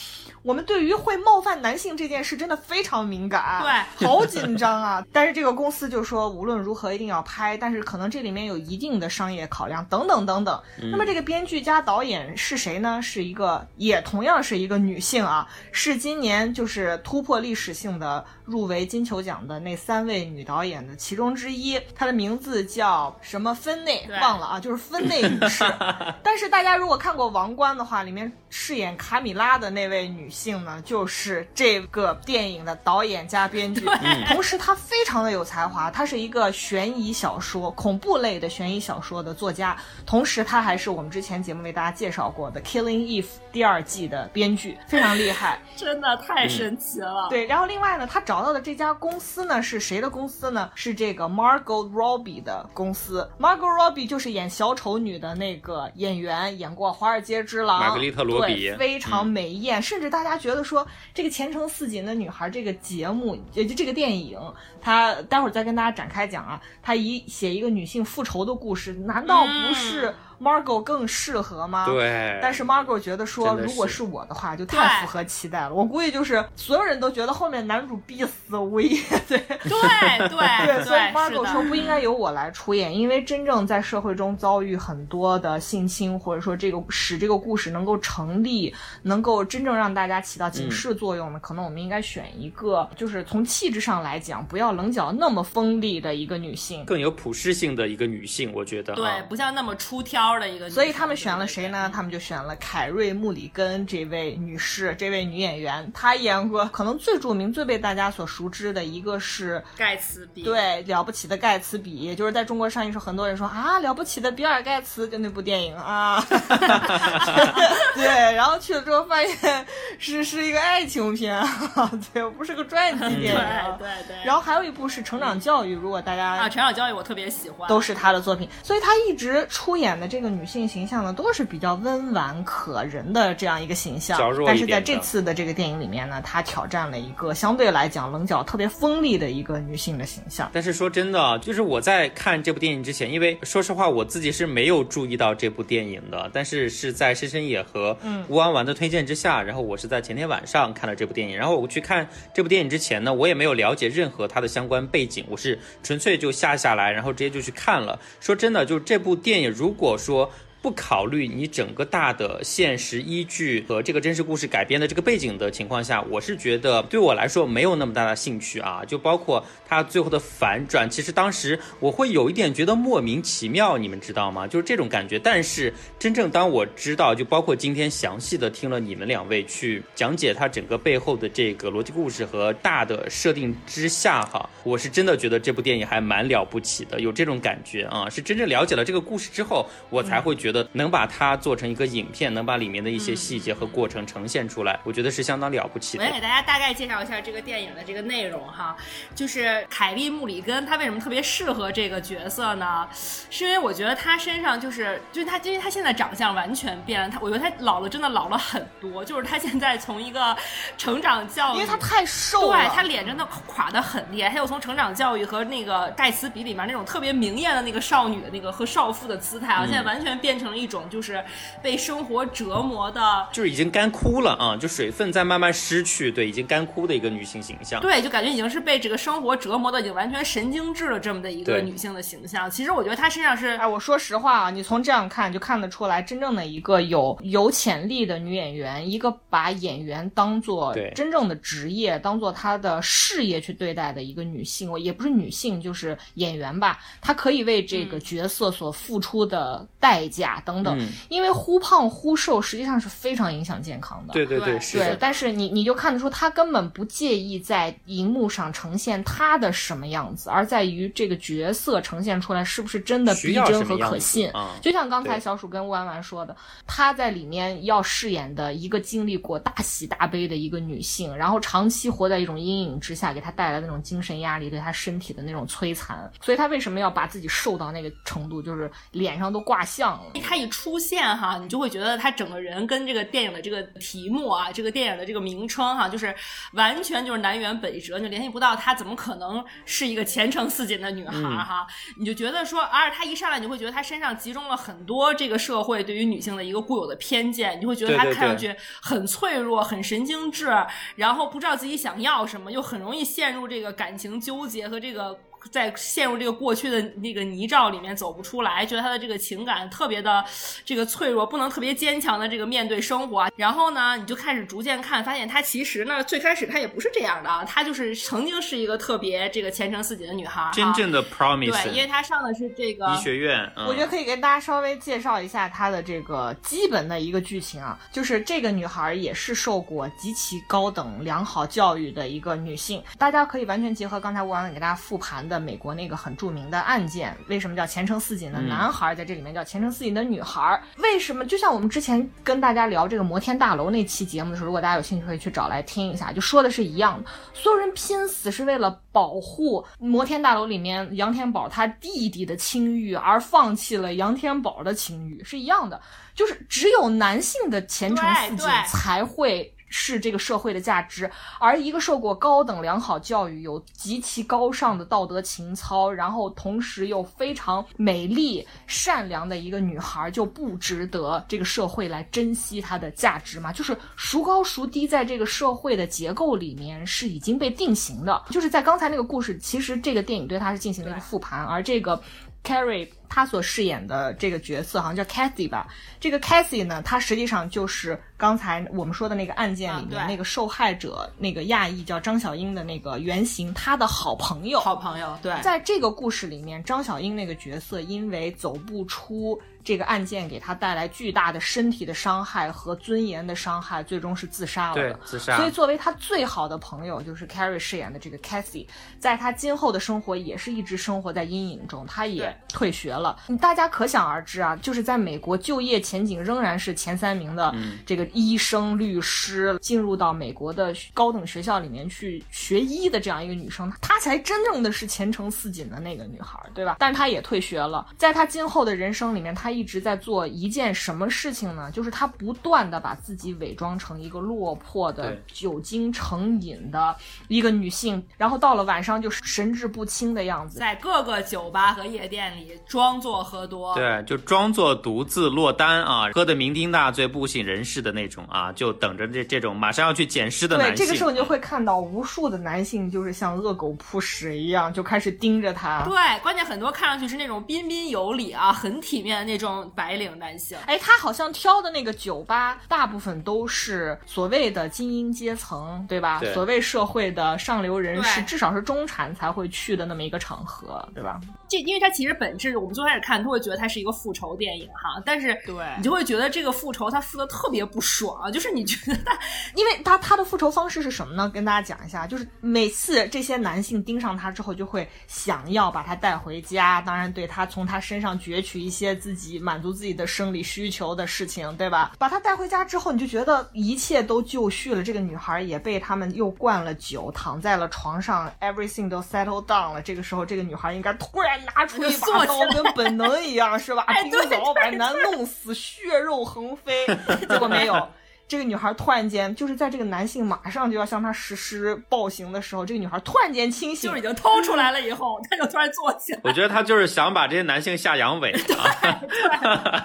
我们对于会冒犯男性这件事真的非常敏感，对，好紧张啊！但是这个公司就说无论如何一定要拍，但是可能这里面有一定的商业考量，等等等等。那么这个编剧加导演是谁呢？是一个也同样是一个女性啊，是今年就是突破历史性的入围金球奖的那三位女导演的其中之一，她的名字叫什么芬内忘了啊，就是芬内女士。但是大家如果看过《王冠》的话，里面饰演卡米拉的那位女性呢，就是这个电影的导演加编剧，同时她非常的有才华，她是一个悬疑小说、恐怖类的悬疑小说的作家，同时她还是我们之前节目为大家介绍过的《Killing Eve》第二季的编剧，非常厉害。真的太神奇了。对，然后另外呢，她找到的这家公司呢是谁的公司呢？是这个 Margot Robbie 的公司。Margot Robbie 就是演小丑女的那个演员，演过《华尔街之狼》，玛格丽特罗比，非常美艳，甚至大家觉得说这个前程似锦的女孩这个节目，也就这个电影，她待会儿再跟大家展开讲啊，她以写一个女性复仇的故事，难道不是 Margot 更适合吗？对，但是 Margot 觉得说，如果是我的话，就太符合期待了。我估计就是所有人都觉得后面男主必死无疑。对对对 对，所以 Margot 说。不应该由我来出演，因为真正在社会中遭遇很多的性侵，或者说这个使这个故事能够成立，能够真正让大家起到警示作用的，可能我们应该选一个，就是从气质上来讲，不要棱角那么锋利的一个女性。更有普适性的一个女性，我觉得对啊，不像那么出挑的一个。所以他们选了谁呢？？他们就选了凯瑞·穆里根这位女士，这位女演员。她演过可能最著名、最被大家所熟知的一个是盖茨比。对《了不起的盖茨比》，就是在中国上映时候，很多人说啊，《了不起的比尔盖茨》就那部电影啊。对，然后去了之后发现是是一个爱情片啊，对，不是个传记对电影啊。对对。然后还有一部是成长教育，如果大家啊，成长教育我特别喜欢。都是他的作品，所以他一直出演的这个女性形象呢，都是比较温婉可人的这样一个形象但是在这次的这个电影里面呢，她挑战了一个相对来讲棱角特别锋利的一个女性的形象。但是说真的啊，就是我在看这部电影之前，因为说实话我自己是没有注意到这部电影的，但是是在深深野和吴安丸的推荐之下，然后我是在前天晚上看了这部电影，然后我去看这部电影之前呢，我也没有了解任何它的相关背景，我是纯粹就下下来，然后直接就去看了。说真的，就是这部电影如果说。不考虑你整个大的现实依据和这个真实故事改编的这个背景的情况下，我是觉得对我来说没有那么大的兴趣啊。就包括它最后的反转，其实当时我会有一点觉得莫名其妙，你们知道吗？就是这种感觉。但是真正当我知道，就包括今天详细的听了你们两位去讲解它整个背后的这个逻辑故事和大的设定之下，哈，我是真的觉得这部电影还蛮了不起的，有这种感觉啊。是真正了解了这个故事之后，我才会觉得能把它做成一个影片，能把里面的一些细节和过程呈现出来，我觉得是相当了不起的我也。给大家大概介绍一下这个电影的这个内容哈，就是凯利·穆里根，他为什么特别适合这个角色呢？是因为我觉得他身上就是，就是他，因为他现在长相完全变了，她我觉得他老了，真的老了很多。就是他现在从一个成长教育，因为他太瘦了，对他脸真的垮得很厉害，他又从成长教育和那个盖茨比里面那种特别明艳的那个少女的那个和少妇的姿态啊，现在完全变成了一种就是被生活折磨的。就是已经干枯了啊，就水分在慢慢失去，对，已经干枯的一个女性形象。对，就感觉已经是被这个生活折磨的，已经完全神经质了这么的一个女性的形象。其实我觉得她身上是哎，我说实话啊，你从这样看就看得出来，真正的一个有有潜力的女演员，一个把演员当做真正的职业，当做她的事业去对待的一个女性，我也不是女性，就是演员吧，她可以为这个角色所付出的代价等等，嗯因为忽胖忽瘦实际上是非常影响健康的。对对对对，是。但是你你就看得出，他根本不介意在荧幕上呈现他的什么样子，而在于这个角色呈现出来是不是真的逼真和可信。啊就像刚才小鼠跟弯弯说的，她在里面要饰演的一个经历过大喜大悲的一个女性，然后长期活在一种阴影之下，给她带来的那种精神压力，对她身体的那种摧残。所以她为什么要把自己瘦到那个程度，就是脸上都挂相了他一出现哈，你就会觉得他整个人跟这个电影的这个题目啊，这个电影的这个名称哈，就是完全就是南辕北辙，就联系不到他怎么可能是一个前程似锦的女孩哈。你就觉得说，而且他一上来你会觉得他身上集中了很多这个社会对于女性的一个固有的偏见，你会觉得他对对看上去很脆弱、很神经质，然后不知道自己想要什么，又很容易陷入这个感情纠结和这个。在陷入这个过去的那个泥沼里面走不出来，觉得他的这个情感特别的这个脆弱，不能特别坚强的这个面对生活。然后呢，你就开始逐渐看，发现他其实呢，最开始他也不是这样的啊，他就是曾经是一个特别这个前程似锦的女孩，真正的 promise，对，因为她上的是这个医学院，嗯、我觉得可以跟大家稍微介绍一下她的这个基本的一个剧情啊，就是这个女孩也是受过极其高等良好教育的一个女性，大家可以完全结合刚才吴婉婉给大家复盘的美国那个很著名的案件，为什么叫前程似锦的男孩，在这里面叫前程似锦的女孩？为什么？就像我们之前跟大家聊这个摩天大楼那期节目的时候，如果大家有兴趣可以去找来听一下，就说的是一样的，所有人拼死是为了保护摩天大楼里面杨天宝他弟弟的清誉，而放弃了杨天宝的清誉，是一样的。就是只有男性的前程似锦才会是这个社会的价值，而一个受过高等良好教育、有极其高尚的道德情操，然后同时又非常美丽、善良的一个女孩，就不值得这个社会来珍惜她的价值吗？就是孰高孰低，在这个社会的结构里面是已经被定型的。就是在刚才那个故事，其实这个电影对它是进行了一个复盘，而这个 Carrie 她所饰演的这个角色好像叫 Cathy 吧。这个 Cathy 呢，他实际上就是刚才我们说的那个案件里面、啊那个受害者那个亚裔叫张小英的那个原型，他的好朋友。好朋友，对，在这个故事里面，张小英那个角色因为走不出这个案件给他带来巨大的身体的伤害和尊严的伤害，最终是自杀了的。对自杀所以作为他最好的朋友，就是 Carrie 饰演的这个 Cathy，在他今后的生活也是一直生活在阴影中，他也退学了。你大家可想而知啊，就是在美国就业前景仍然是前三名的嗯这个医生、律师，进入到美国的高等学校里面去学医的这样一个女生，她才真正的是前程似锦的那个女孩，对吧？但是她也退学了，在她今后的人生里面，她一直在做一件什么事情呢？就是她不断的把自己伪装成一个落魄的、酒精成瘾的一个女性，然后到了晚上就神志不清的样子。在各个酒吧和夜店里装作喝多，对，就装作独自落单啊，喝的酩酊大醉、不省人事的那种啊，就等着这这种马上要去捡尸的对，男性。这个时候你就会看到无数的男性，就是像恶狗扑食一样，就开始盯着他。对，关键很多看上去是那种彬彬有礼啊，很体面的那种白领男性。哎，他好像挑的那个酒吧，大部分都是所谓的精英阶层，对吧？对所谓社会的上流人士，至少是中产才会去的那么一个场合，对吧？这因为他其实本质，我们最开始看都会觉得它是一个复仇电影哈，但是对你就会觉得这个复仇它复的特别不爽，就是你觉得它 因为他他的复仇方式是什么呢？跟大家讲一下，就是每次这些男性盯上他之后，就会想要把他带回家，当然对他从他身上攫取一些自己满足自己的生理需求的事情，对吧？把他带回家之后，你就觉得一切都就绪了，这个女孩也被他们又灌了酒，躺在了床上，everything 都 settle down 了。这个时候，这个女孩应该突然拿出一把 刀，本能一样，是吧？哎冰对凿把男弄死，血肉横飞。结果没有。这个女孩突然间，就是在这个男性马上就要向她实施暴行的时候，这个女孩突然间清醒就是已，经偷出来了以后，她就突然坐起来。我觉得她就是想把这些男性下阳痿 啊。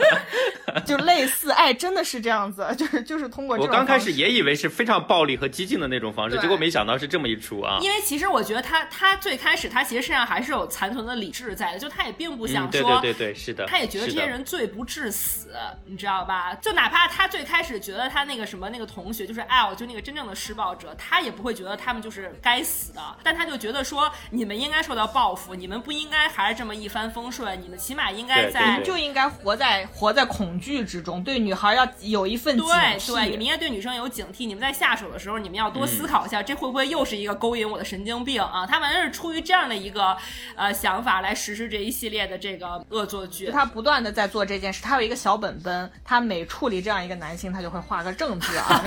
就类似，哎，真的是这样子，就是就是通过这我种我刚开始也以为是非常暴力和激进的那种方式，结果没想到是这么一出啊。因为其实我觉得她她最开始她其实身上还是有残存的理智在的，就她也并不想嗯，对说对对对，是的。她也觉得这些人罪不至死，你知道吧？就哪怕她最开始觉得他那个什么那个同学就是 L，就那个真正的施暴者，他也不会觉得他们就是该死的，但他就觉得说你们应该受到报复，你们不应该还是这么一帆风顺，你们起码应该在就应该活在活在恐惧之中，对女孩要有一份警对惕。对，你们应该对女生有警惕。你们在下手的时候，你们要多思考一下，这会不会又是一个勾引我的神经病啊？他完全是出于这样的一个呃想法来实施这一系列的这个恶作剧。他不断的在做这件事，他有一个小本本，他每处理这样一个男性，他就会画个正字啊，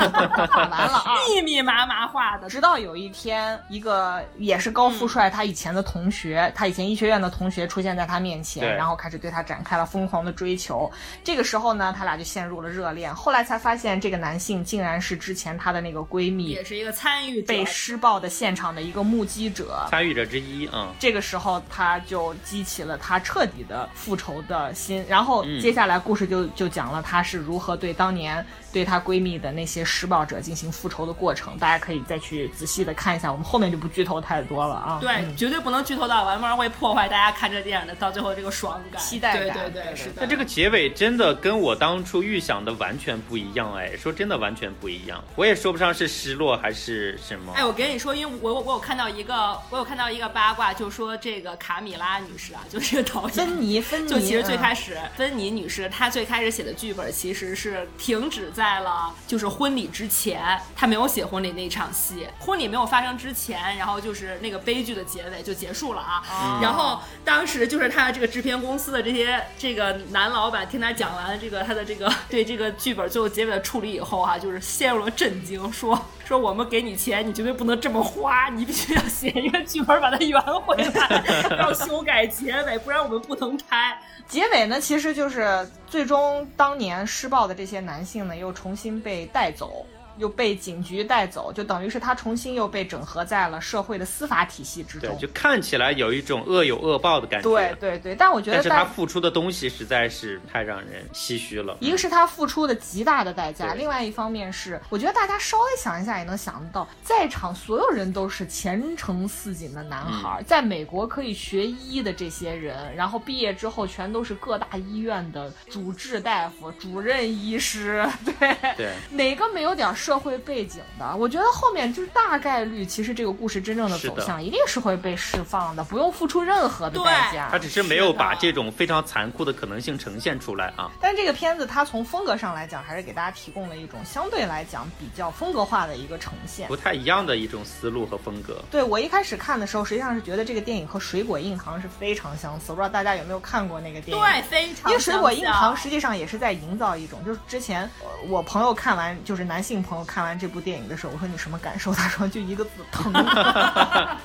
完了啊。密密麻麻画的，直到有一天，一个也是高富帅，他以前的同学，他以前医学院的同学出现在他面前，然后开始对他展开了疯狂的追求。这个时候呢，他俩就陷入了热恋。后来才发现，这个男性竟然是之前她的那个闺蜜也是一个参与者被施暴的现场的一个目击者。参与者之一，嗯，这个时候，他就激起了他彻底的复仇的心。然后嗯接下来故事就就讲了他是如何对当年对她闺蜜的那些施暴者进行复仇的过程。大家可以再去仔细的看一下，我们后面就不剧透太多了啊。对，嗯绝对不能剧透到完，不然会破坏大家看这电影的到最后这个爽感、期待感对对对对是的。那这个结尾真的跟我当初预想的完全不一样，哎，说真的完全不一样，我也说不上是失落还是什么。哎，我跟你说，因为我我我有看到一个，我有看到一个八卦，就说这个卡米拉女士啊，就这个导演芬妮，芬妮，就其实最嗯开始，芬妮女士她最开始写的剧本其实是停止在了就是婚礼之前，他没有写婚礼那场戏，婚礼没有发生之前，然后就是那个悲剧的结尾就结束了啊。哦然后当时就是他的这个制片公司的这些这个男老板听他讲完这个他的这个对这个剧本最后结尾的处理以后哈、就是陷入了震惊，说我们给你钱，你绝对不能这么花，你必须要写一个剧本把它圆回来，要修改结尾，不然我们不能拍。结尾呢，其实就是最终当年施暴的这些男性呢，又重新被带走。又被警局带走，就等于是他重新又被整合在了社会的司法体系之中，。对就看起来有一种恶有恶报的感觉。对对对，但我觉得但是他付出的东西实在是太让人唏嘘了。一个是他付出的极大的代价，另外一方面是，我觉得大家稍微想一下也能想得到，在场所有人都是前程似锦的男孩，嗯在美国可以学医的这些人，然后毕业之后全都是各大医院的主治大夫、主任医师，对。对，哪个没有点社会背景的？我觉得后面就是大概率，其实这个故事真正的走向一定是会被释放的，不用付出任何的代价。他只是没有把这种非常残酷的可能性呈现出来啊。但这个片子它从风格上来讲，还是给大家提供了一种相对来讲比较风格化的一个呈现不。太一样的一种思路和风格。对我一开始看的时候，实际上是觉得这个电影和《水果硬糖》是非常相似。我不知道大家有没有看过那个电影？对，非常因为《水果硬糖》实际上也是在营造一种，就是之前呃我朋友看完，就是男性朋友看完这部电影的时候，我说你什么感受？他说就一个字疼。像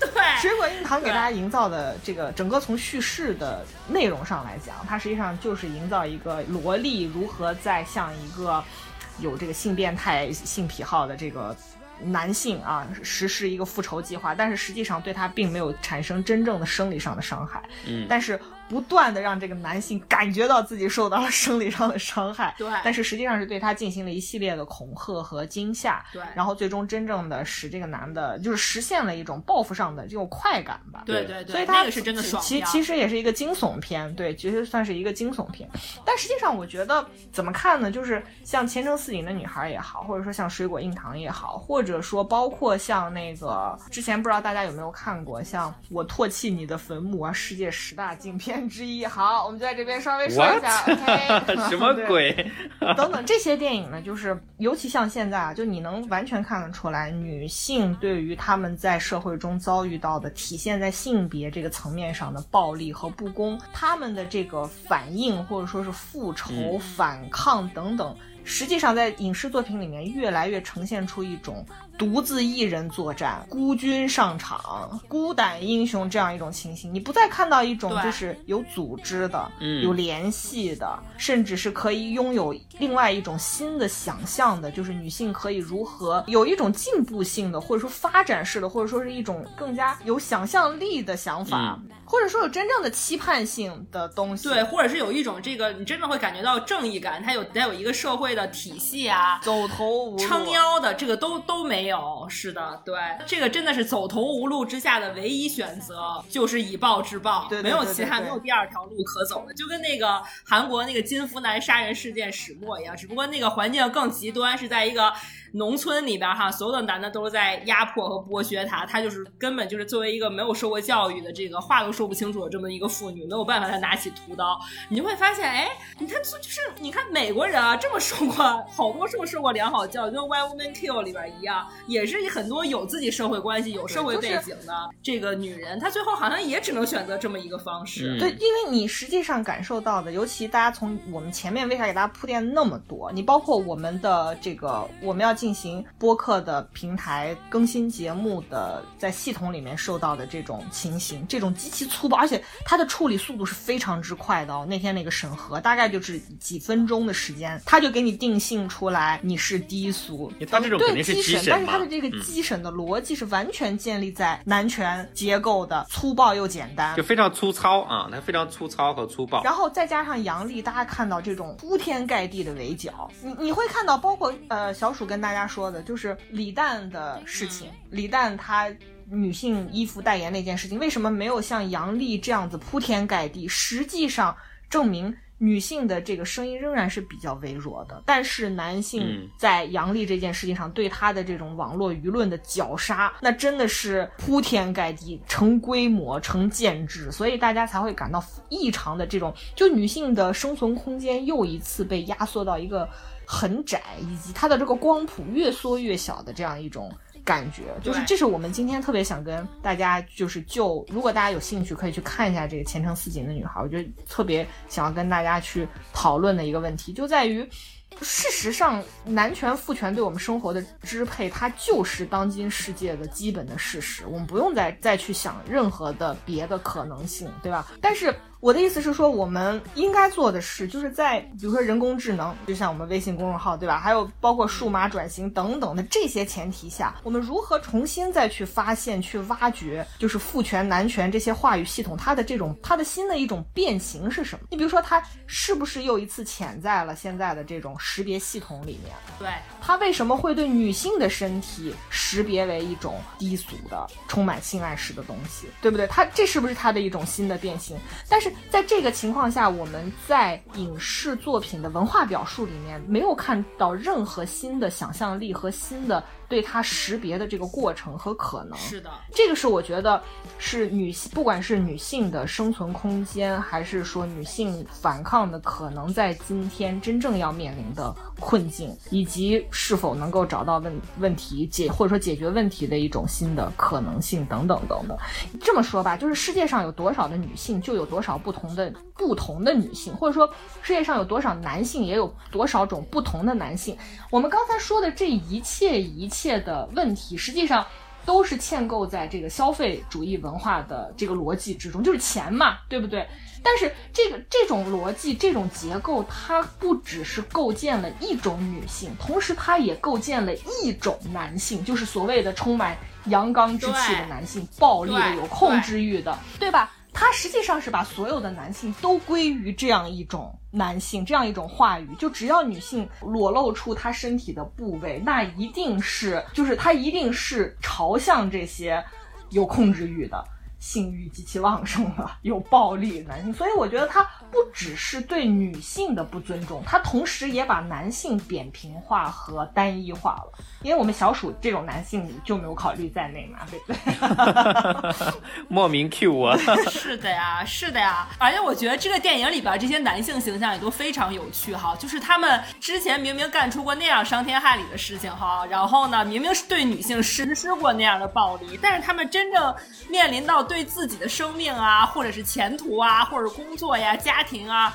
对。水果硬糖给大家营造的这个整个从叙事的内容上来讲，它实际上就是营造一个萝莉如何在向一个有这个性变态、性癖好的这个男性啊实施一个复仇计划，但是实际上对他并没有产生真正的生理上的伤害，嗯，但是不断的让这个男性感觉到自己受到了生理上的伤害，对但是实际上是对他进行了一系列的恐吓和惊吓，对然后最终真正的使这个男的就是实现了一种报复上的这种快感吧，对对对，所以他那个是真的爽其其实也是一个惊悚片，对，其实算是一个惊悚片。但实际上，我觉得怎么看呢？就是像《前程似锦的女孩》也好，或者说像《水果硬糖》也好，或者说包括像那个之前不知道大家有没有看过，像《我唾弃你的坟墓》啊，世界十大禁片之一。好，我们就在这边稍微说一下 OK，什么鬼？等等这些电影呢，就是尤其像现在啊，就你能完全看得出来，女性对于她们在社会中遭遇到的体现在性别这个层面上的暴力和不公，她们的这个反应或者说是复仇、嗯反抗等等。实际上，在影视作品里面，越来越呈现出一种独自一人作战、孤军上场、孤胆英雄这样一种情形。你不再看到一种就是有组织的、嗯有联系的，甚至是可以拥有另外一种新的想象的，就是女性可以如何有一种进步性的，或者说发展式的，或者说是一种更加有想象力的想法，嗯或者说有真正的期盼性的东西。对，或者是有一种这个，你真的会感觉到正义感，它有得有一个社会的体系啊，走投无路，撑腰的这个都都没有。是的，对，这个真的是走投无路之下的唯一选择，就是以暴制暴，对对没有其他，没有第二条路可走的，就跟那个韩国那个金福南杀人事件始末一样，只不过那个环境更极。端，是在一个农村里边哈，所有的男的都是在压迫和剥削她，她就是根本就是作为一个没有受过教育的这个话都说不清楚的这么一个妇女，没有办法再拿起屠刀，你就会发现，哎，你看就是你看美国人啊，这么受过好多这么受过良好教育，跟《Why Women Kill》里边一样，也是很多有自己社会关系、有社会背景的这个女人，她最后好像也只能选择这么一个方式。嗯对，因为你实际上感受到的，尤其大家从我们前面为啥给大家铺垫那么多，你包括我们的这个我们要进行播客的平台更新节目的，在系统里面受到的这种情形，这种极其粗暴，而且它的处理速度是非常之快的哦。那天那个审核大概就是几分钟的时间，他就给你定性出来你是低俗，他这种肯定是对基基审但是他的这个嗯基审的逻辑是完全建立在男权结构的粗暴又简单就。非常粗糙啊，它非常粗糙和粗暴。然后再加上杨笠，大家看到这种铺天盖地的围剿，你你会看到，包括呃小鼠跟大家说的，就是李诞的事情，李诞他。女性衣服代言那件事情，为什么没有像杨笠这样子铺天盖地？实际上证明女性的这个声音仍然是比较微弱的，但是男性嗯在杨笠这件事情上对他的这种网络舆论的绞杀，那真的是铺天盖地、成规模、成建制，所以大家才会感到异常的这种，就女性的生存空间又一次被压缩到一个很窄，以及它的这个光谱越缩越小的这样一种。感觉就是，这是我们今天特别想跟大家，就是就如果大家有兴趣，可以去看一下这个前程似锦的女孩，我觉得特别想要跟大家去讨论的一个问题，就在于，事实上，男权父权对我们生活的支配，它就是当今世界的基本的事实，我们不用再再去想任何的别的可能性，对吧？但是我的意思是说，我们应该做的事，就是在比如说人工智能，就像我们微信公众号，对吧？还有包括数码转型等等的这些前提下，我们如何重新再去发现、去挖掘，就是父权、男权这些话语系统它的这种它的新的一种变形是什么？你比如说，它是不是又一次潜在了现在的这种识别系统里面？对，它为什么会对女性的身体识别为一种低俗的、充满性暗示的东西，对不对？它这是不是它的一种新的变形？但是在这个情况下，我们在影视作品的文化表述里面没有看到任何新的想象力和新的对它识别的这个过程和可能。是的，这个是我觉得是女性，不管是女性的生存空间，还是说女性反抗的可能，在今天真正要面临的困境，以及是否能够找到问问题解或者说解决问题的一种新的可能性等等等等。这么说吧，就是世界上有多少的女性，就有多少不同的不同的女性，或者说世界上有多少男性，也有多少种不同的男性。我们刚才说的这一切一切的问题，实际上。都是嵌构在这个消费主义文化的这个逻辑之中，就是钱嘛，对不对？但是这个这种逻辑、这种结构，它不只是构建了一种女性，同时它也构建了一种男性，就是所谓的充满阳刚之气的男性，暴力的、有控制欲的，对吧？他实际上是把所有的男性都归于这样一种男性，这样一种话语。就只要女性裸露出她身体的部位，那一定是，就是她一定是朝向这些有控制欲的。性欲极其旺盛的、有暴力男性，所以我觉得他不只是对女性的不尊重，他同时也把男性扁平化和单一化了。因为我们小鼠这种男性就没有考虑在内嘛，对不对？莫名 Q 我，是的呀，是的呀，而且我觉得这个电影里边这些男性形象也都非常有趣哈，就是他们之前明明干出过那样伤天害理的事情哈，然后呢，明明是对女性实施过那样的暴力，但是他们真正面临到对自己的生命啊，或者是前途啊，或者工作呀、家庭啊。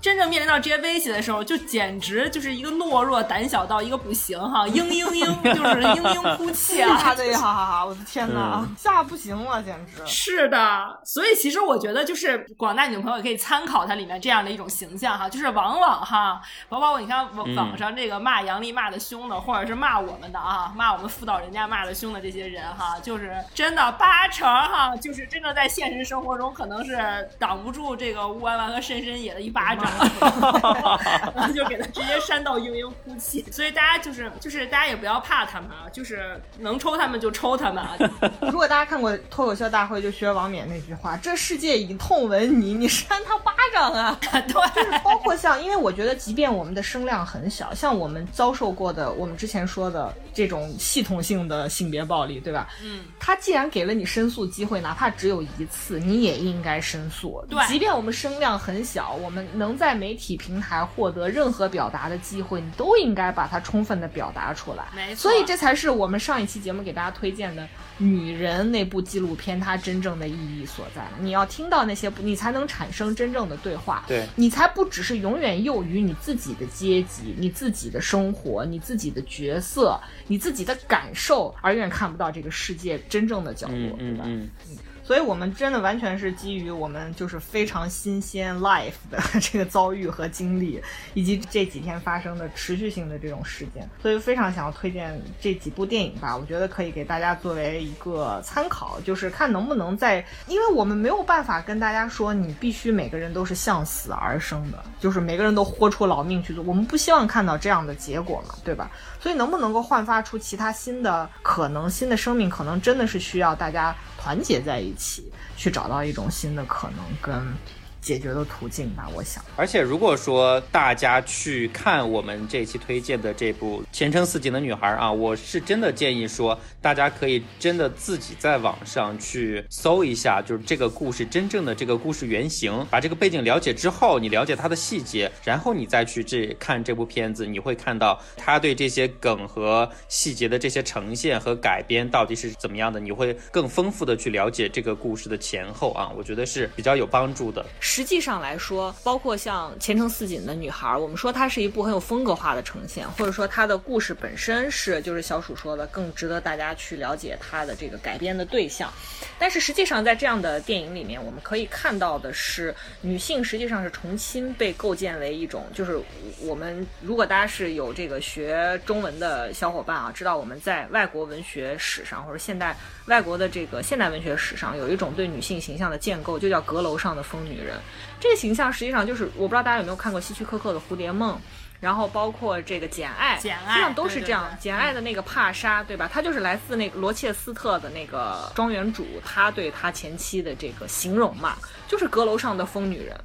真正面临到这些威胁的时候，就简直就是一个懦弱、胆小到一个不行哈，嘤嘤嘤，就是嘤嘤哭泣啊！吓得哈哈哈！我的天哪，吓不行了，简直。是的，所以其实我觉得，就是广大女朋友也可以参考它里面这样的一种形象哈，就是往往哈，包括你看网网上这个骂杨丽骂的凶的，或者是骂我们的啊，骂我们辅导人家骂的凶的这些人哈，就是真的八成哈，就是真的在现实生活中可能是挡不住这个乌弯弯和深深野的一巴掌掌，然后就给他直接扇到嘤嘤哭泣。所以大家就是就是大家也不要怕他们啊，就是能抽他们就抽他们啊。如果大家看过《脱口秀大会》，就学王冕那句话：“这世界已痛吻你，你扇他巴掌啊！”对，就是包括像，因为我觉得，即便我们的声量很小，像我们遭受过的，我们之前说的这种系统性的性别暴力，对吧？嗯，他既然给了你申诉机会，哪怕只有一次，你也应该申诉。对即便我们声量很小，我们能在媒体平台获得任何表达的机会，你都应该把它充分的表达出来。没错所以这才是我们上一期节目给大家推荐的《女人》那部纪录片它真正的意义所在。你要听到那些，你才能产生真正的对话。对你才不只是永远囿于你自己的阶级、你自己的生活、你自己的角色、你自己的感受，而永远看不到这个世界真正的角落，嗯对吧？嗯嗯，所以我们真的完全是基于我们就是非常新鲜 life 的 这个遭遇和经历，以及这几天发生的持续性的这种事件，所以非常想要推荐这几部电影吧。我觉得可以给大家作为一个参考，就是看能不能在，因为我们没有办法跟大家说你必须每个人都是向死而生的，就是每个人都豁出老命去做，我们不希望看到这样的结果嘛，对吧？所以能不能够焕发出其他新的可能、新的生命，可能真的是需要大家团结在一起，去找到一种新的可能跟解决的途径吧。我想，而且如果说大家去看我们这期推荐的这部《前程似锦的女孩》啊，我是真的建议说，大家可以真的自己在网上去搜一下，就是这个故事真正的这个故事原型，把这个背景了解之后，你了解它的细节，然后你再去这看这部片子，你会看到他对这些梗和细节的这些呈现和改编到底是怎么样的，你会更丰富的去了解这个故事的前后啊，我觉得是比较有帮助的。实际上来说，包括像《前程似锦的女孩》，我们说它是一部很有风格化的呈现，或者说它的故事本身是，就是小鼠说的，更值得大家去了解它的这个改编的对象。但是实际上，在这样的电影里面，我们可以看到的是，女性实际上是重新被构建为一种，就是我们如果大家是有这个学中文的小伙伴啊，知道我们在外国文学史上或者现代外国的这个现代文学史上有一种对女性形象的建构，就叫阁楼上的疯女人。这个形象实际上就是，我不知道大家有没有看过希区柯克的《蝴蝶梦》。然后包括这个《简爱》，简爱实际上都是这样。对对对简爱的那个帕莎，对吧？他就是来自那个罗切斯特的那个庄园主，他对他前妻的这个形容嘛，就是阁楼上的疯女人。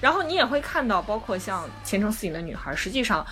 然后你也会看到，包括像《前程似锦的女孩》，实际上。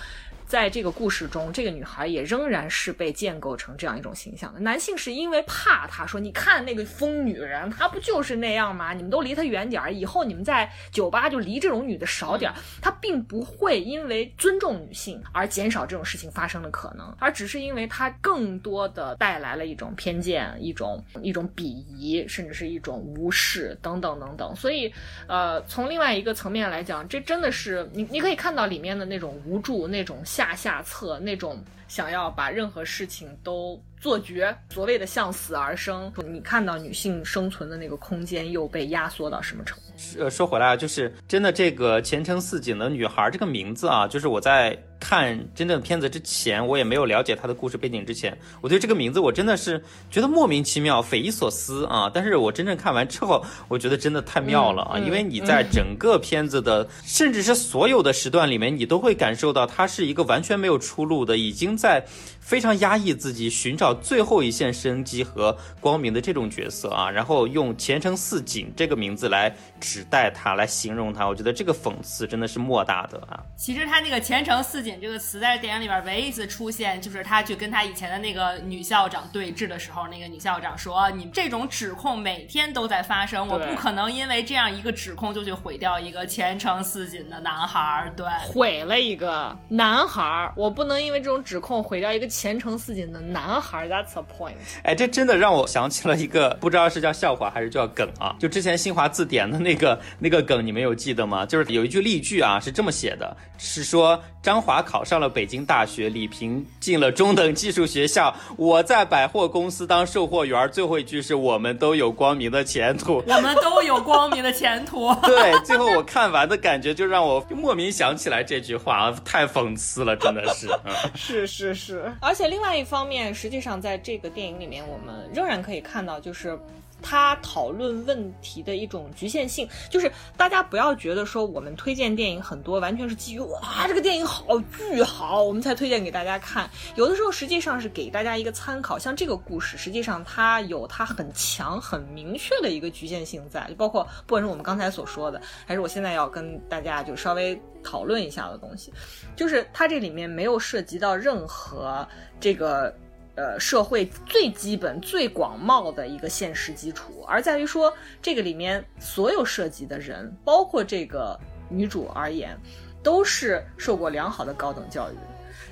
在这个故事中，这个女孩也仍然是被建构成这样一种形象的。男性是因为怕她，说你看那个疯女人，她不就是那样吗？你们都离她远点儿，以后你们在酒吧就离这种女的少点儿。他并不会因为尊重女性而减少这种事情发生的可能，而只是因为他更多的带来了一种偏见、一种一种鄙夷，甚至是一种无视等等等等。所以，呃，从另外一个层面来讲，这真的是你你可以看到里面的那种无助、那种下下策、那种想要把任何事情都做绝，所谓的向死而生。你看到女性生存的那个空间又被压缩到什么程度？呃，说回来啊，就是真的这个前程似锦的女孩这个名字啊，就是我在看真正片子之前，我也没有了解她的故事背景之前，我对这个名字我真的是觉得莫名其妙、匪夷所思啊。但是我真正看完之后，我觉得真的太妙了啊，嗯嗯因为你在整个片子的，甚至是所有的时段里面，你都会感受到她是一个完全没有出路的，已经在非常压抑自己，寻找最后一线生机和光明的这种角色啊。然后用前程似锦这个名字来。指代他来形容他，我觉得这个讽刺真的是莫大的啊！其实他那个“前程似锦”这个词在电影里边唯一一次出现，就是他去跟他以前的那个女校长对峙的时候，那个女校长说：“你这种指控每天都在发生，我不可能因为这样一个指控就去毁掉一个前程似锦的男孩。”对，毁了一个男孩，我不能因为这种指控毁掉一个前程似锦的男孩。That's a point。哎，这真的让我想起了一个不知道是叫笑话还是叫梗啊！就之前新华字典的那。个那个梗你们有记得吗？就是有一句例句啊，是这么写的，是说张华考上了北京大学，李平进了中等技术学校，我在百货公司当售货员。最后一句是我们都有光明的前途，我们都有光明的前途。对，最后我看完的感觉就让我莫名想起来这句话，太讽刺了，真的是。嗯、是是是，而且另外一方面，实际上在这个电影里面，我们仍然可以看到，就是。他讨论问题的一种局限性，就是大家不要觉得说我们推荐电影很多完全是基于哇这个电影好巨好，我们才推荐给大家看。有的时候实际上是给大家一个参考，像这个故事，实际上它有它很强很明确的一个局限性在，就包括不管是我们刚才所说的，还是我现在要跟大家就稍微讨论一下的东西，就是它这里面没有涉及到任何这个。呃，社会最基本、最广袤的一个现实基础，而在于说这个里面所有涉及的人，包括这个女主而言，都是受过良好的高等教育，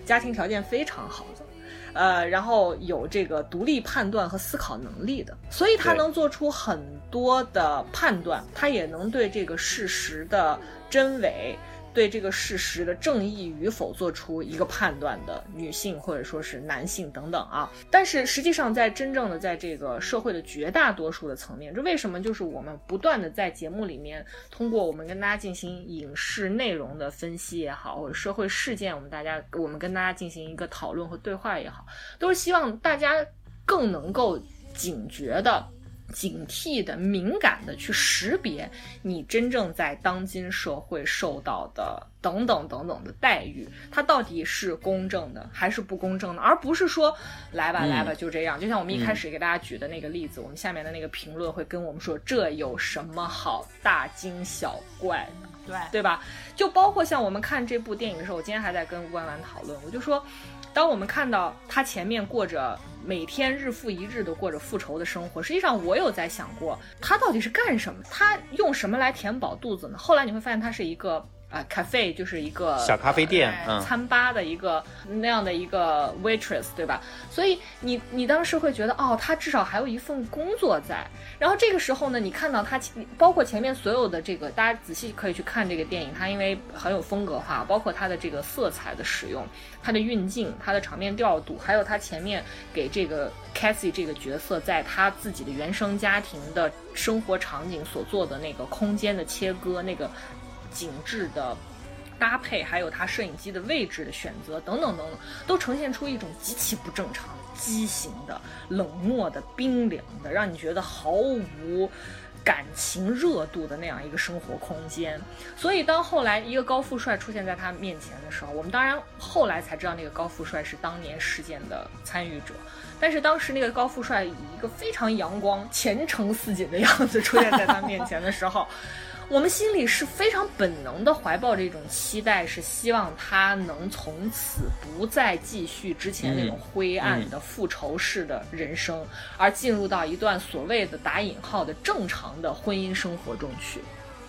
家庭条件非常好的，呃，然后有这个独立判断和思考能力的，所以他能做出很多的判断，他也能对这个事实的真伪。对这个事实的正义与否做出一个判断的女性或者说是男性等等啊，但是实际上在真正的在这个社会的绝大多数的层面，这为什么就是我们不断的在节目里面通过我们跟大家进行影视内容的分析也好，或者社会事件，我们大家我们跟大家进行一个讨论和对话也好，都是希望大家更能够警觉的。警惕的、敏感的去识别你真正在当今社会受到的等等等等的待遇，它到底是公正的还是不公正的，而不是说来吧嗯来吧就这样。就像我们一开始给大家举的那个例子，我们下面的那个评论会跟我们说这有什么好大惊小怪的？对，对吧？就包括像我们看这部电影的时候，我今天还在跟关完讨论，我就说，当我们看到他前面过着每天日复一日的过着复仇的生活，实际上我有在想过，他到底是干什么？他用什么来填饱肚子呢？后来你会发现，他是一个。啊、，cafe 就是一个小咖啡店餐吧的一个那样的一个 waitress，对吧？所以你你当时会觉得，哦，他至少还有一份工作在。然后这个时候呢，你看到他前，包括前面所有的这个，大家仔细可以去看这个电影，它因为很有风格化，包括它的这个色彩的使用，它的运镜，它的场面调度，还有它前面给这个 Cassie 这个角色在他自己的原生家庭的生活场景所做的那个空间的切割，那个景致的搭配，还有它摄影机的位置的选择等等等等，都呈现出一种极其不正常、畸形的、冷漠的、冰凉的，让你觉得毫无。感情热度的那样一个生活空间，所以当后来一个高富帅出现在他面前的时候，我们当然后来才知道那个高富帅是当年事件的参与者，但是当时那个高富帅以一个非常阳光、前程似锦的样子出现在他面前的时候，我们心里是非常本能的怀抱着一种期待，是希望他能从此不再继续之前那种灰暗的复仇式的人生，而进入到一段所谓的打引号的正常的婚姻生活中去。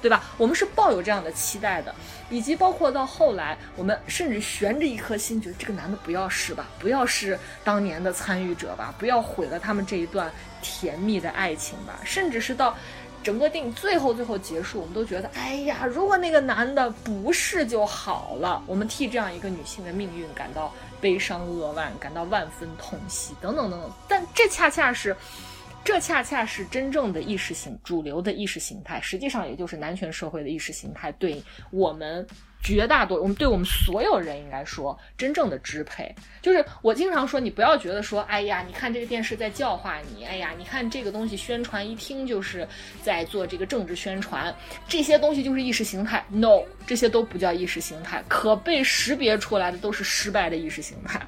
对吧？我们是抱有这样的期待的，以及包括到后来，我们甚至悬着一颗心，觉得这个男的不要是吧，不要是当年的参与者吧，不要毁了他们这一段甜蜜的爱情吧，甚至是到整个电影最后最后结束，我们都觉得，哎呀，如果那个男的不是就好了，我们替这样一个女性的命运感到悲伤扼腕，感到万分痛惜，等等等等。但这恰恰是。这恰恰是真正的意识形主流的意识形态，实际上也就是男权社会的意识形态对我们绝大多，我们对我们所有人应该说真正的支配。就是我经常说，你不要觉得说，哎呀，你看这个电视在教化你，哎呀，你看这个东西宣传一听就是在做这个政治宣传，这些东西就是意识形态。No，这些都不叫意识形态，可被识别出来的都是失败的意识形态。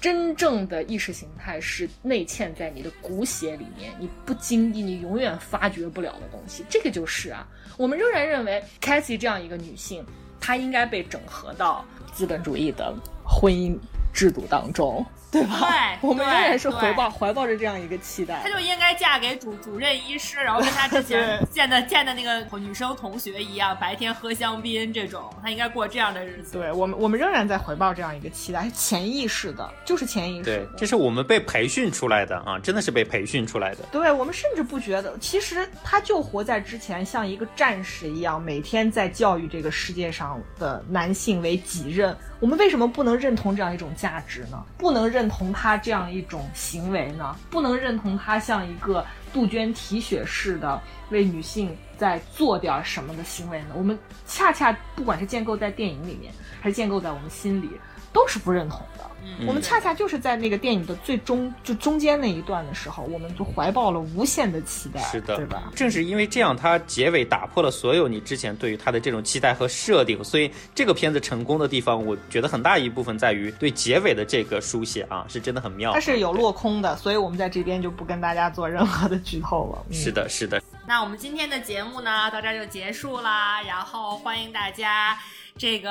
真正的意识形态是内嵌在你的骨血里面，你不经意，你永远发掘不了的东西。这个就是啊，我们仍然认为 Cassie 这样一个女性，它应该被整合到资本主义的婚姻制度当中，对吧？对我们仍然是对怀抱怀抱着这样一个期待她。就应该嫁给主主任医师，然后跟她之前见的见的那个女生同学一样，白天喝香槟这种，她应该过这样的日子。对我们，我们仍然在怀抱这样一个期待，潜意识的，就是潜意识对。，这是我们被培训出来的啊，真的是被培训出来的。对我们甚至不觉得，其实她就活在之前，像一个战士一样，每天在教育这个世界上的男性为己任。我们为什么不能认同这样一种价值呢？不能认认同他这样一种行为呢？不能认同他像一个杜鹃啼血似的为女性在做点什么的行为呢？我们恰恰不管是建构在电影里面，还是建构在我们心里，都是不认同的。嗯我们恰恰就是在那个电影的最终就中间那一段的时候，我们就怀抱了无限的期待，是的，对吧？正是因为这样，它结尾打破了所有你之前对于它的这种期待和设定，所以这个片子成功的地方，我觉得很大一部分在于对结尾的这个书写啊，是真的很妙。它是有落空的，所以我们在这边就不跟大家做任何的剧透了。嗯是的，是的，那我们今天的节目呢，到这儿就结束啦。然后欢迎大家这个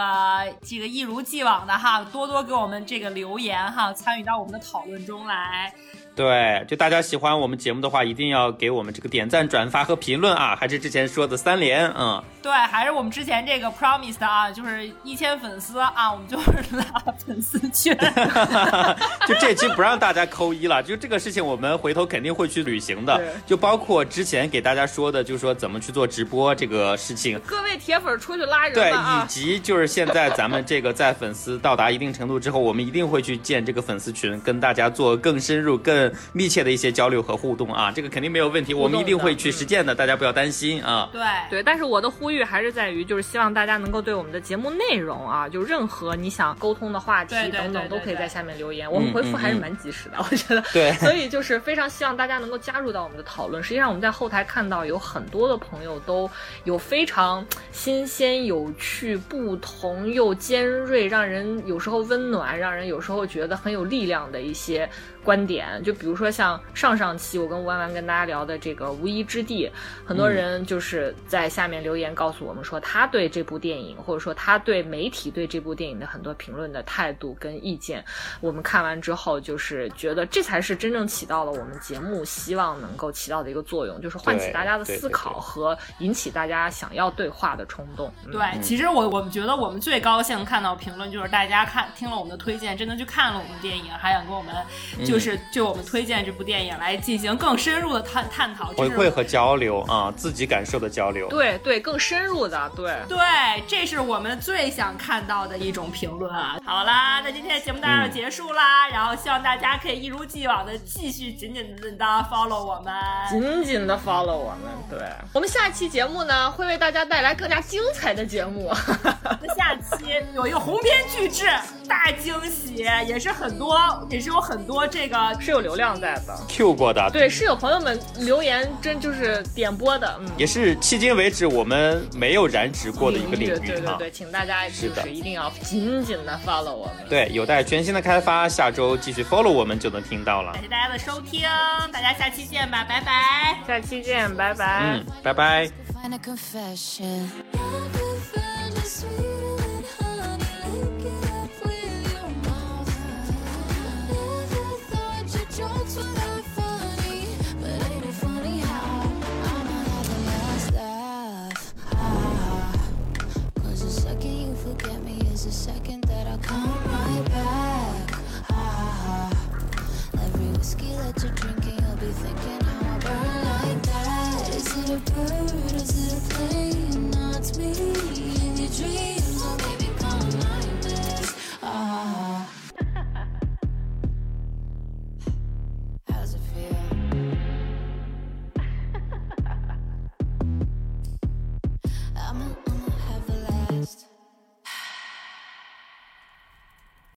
这个一如既往的哈，多多给我们这个留言哈，参与到我们的讨论中来。对，就大家喜欢我们节目的话，一定要给我们这个点赞、转发和评论啊，还是之前说的三连，嗯，对，还是我们之前这个 promise 的啊，就是一千粉丝啊，我们就是 拉粉丝群。就这期不让大家扣一了，就这个事情我们回头肯定会去履行的对，就包括之前给大家说的，就是说怎么去做直播这个事情，各位铁粉出去拉人啊以！及就是现在咱们这个在粉丝到达一定程度之后，我们一定会去建这个粉丝群，跟大家做更深入、更密切的一些交流和互动啊，这个肯定没有问题，我们一定会去实践的，大家不要担心啊。对对，但是我的呼吁还是在于，就是希望大家能够对我们的节目内容啊，就任何你想沟通的话题等等，都可以在下面留言，我们回复还是蛮及时的，我觉得。对 所以就是非常希望大家能够加入到我们的讨论。实际上我们在后台看到有很多的朋友都有非常新鲜、有趣、不同又尖锐，让人有时候温暖，让人有时候觉得很有力量的一些观点。就比如说像上上期我跟吴弯弯跟大家聊的这个《无依之地》，很多人就是在下面留言告诉我们说，他对这部电影，或者说他对媒体对这部电影的很多评论的态度跟意见，我们看完之后就是觉得这才是真正起到了我们节目希望能够起到的一个作用，就是唤起大家的思考和引起大家想要对话的冲动。嗯对，其实我我们觉得我们最高兴看到评论就是大家看听了我们的推荐，真的去看了我们的电影，还想跟我们就是就我们推荐这部电影来进行更深入的探探讨，回馈和交流啊，自己感受的交流。对对，更深入的对。对，这是我们最想看到的一种评论啊！好啦，那今天的节目到这结束啦，然后希望大家可以一如既往的继续紧紧的 follow 我们。紧紧的 follow 我们，对我们下期节目呢，会为大家带来更加精彩的节目。那下期有一个鸿篇巨制大惊喜，也是很多，也是有很多这个是有流量在的，Q 过的，对，是有朋友们留言，真就是点播的，嗯，也是迄今为止我们没有染指过的一个领域啊。对对对，请大家就是的是一定要紧紧的 follow 我们。对，有待全新的开发，下周继续 follow 我们就能听到了感。谢大家的收听，大家下期见吧，拜拜。下期见，拜拜。嗯，拜拜。that you're drinking, you'll be thinking how I burn like that. Is it a bird? Is it a plane? Not me. In your dreams, oh baby, come like this. Ah.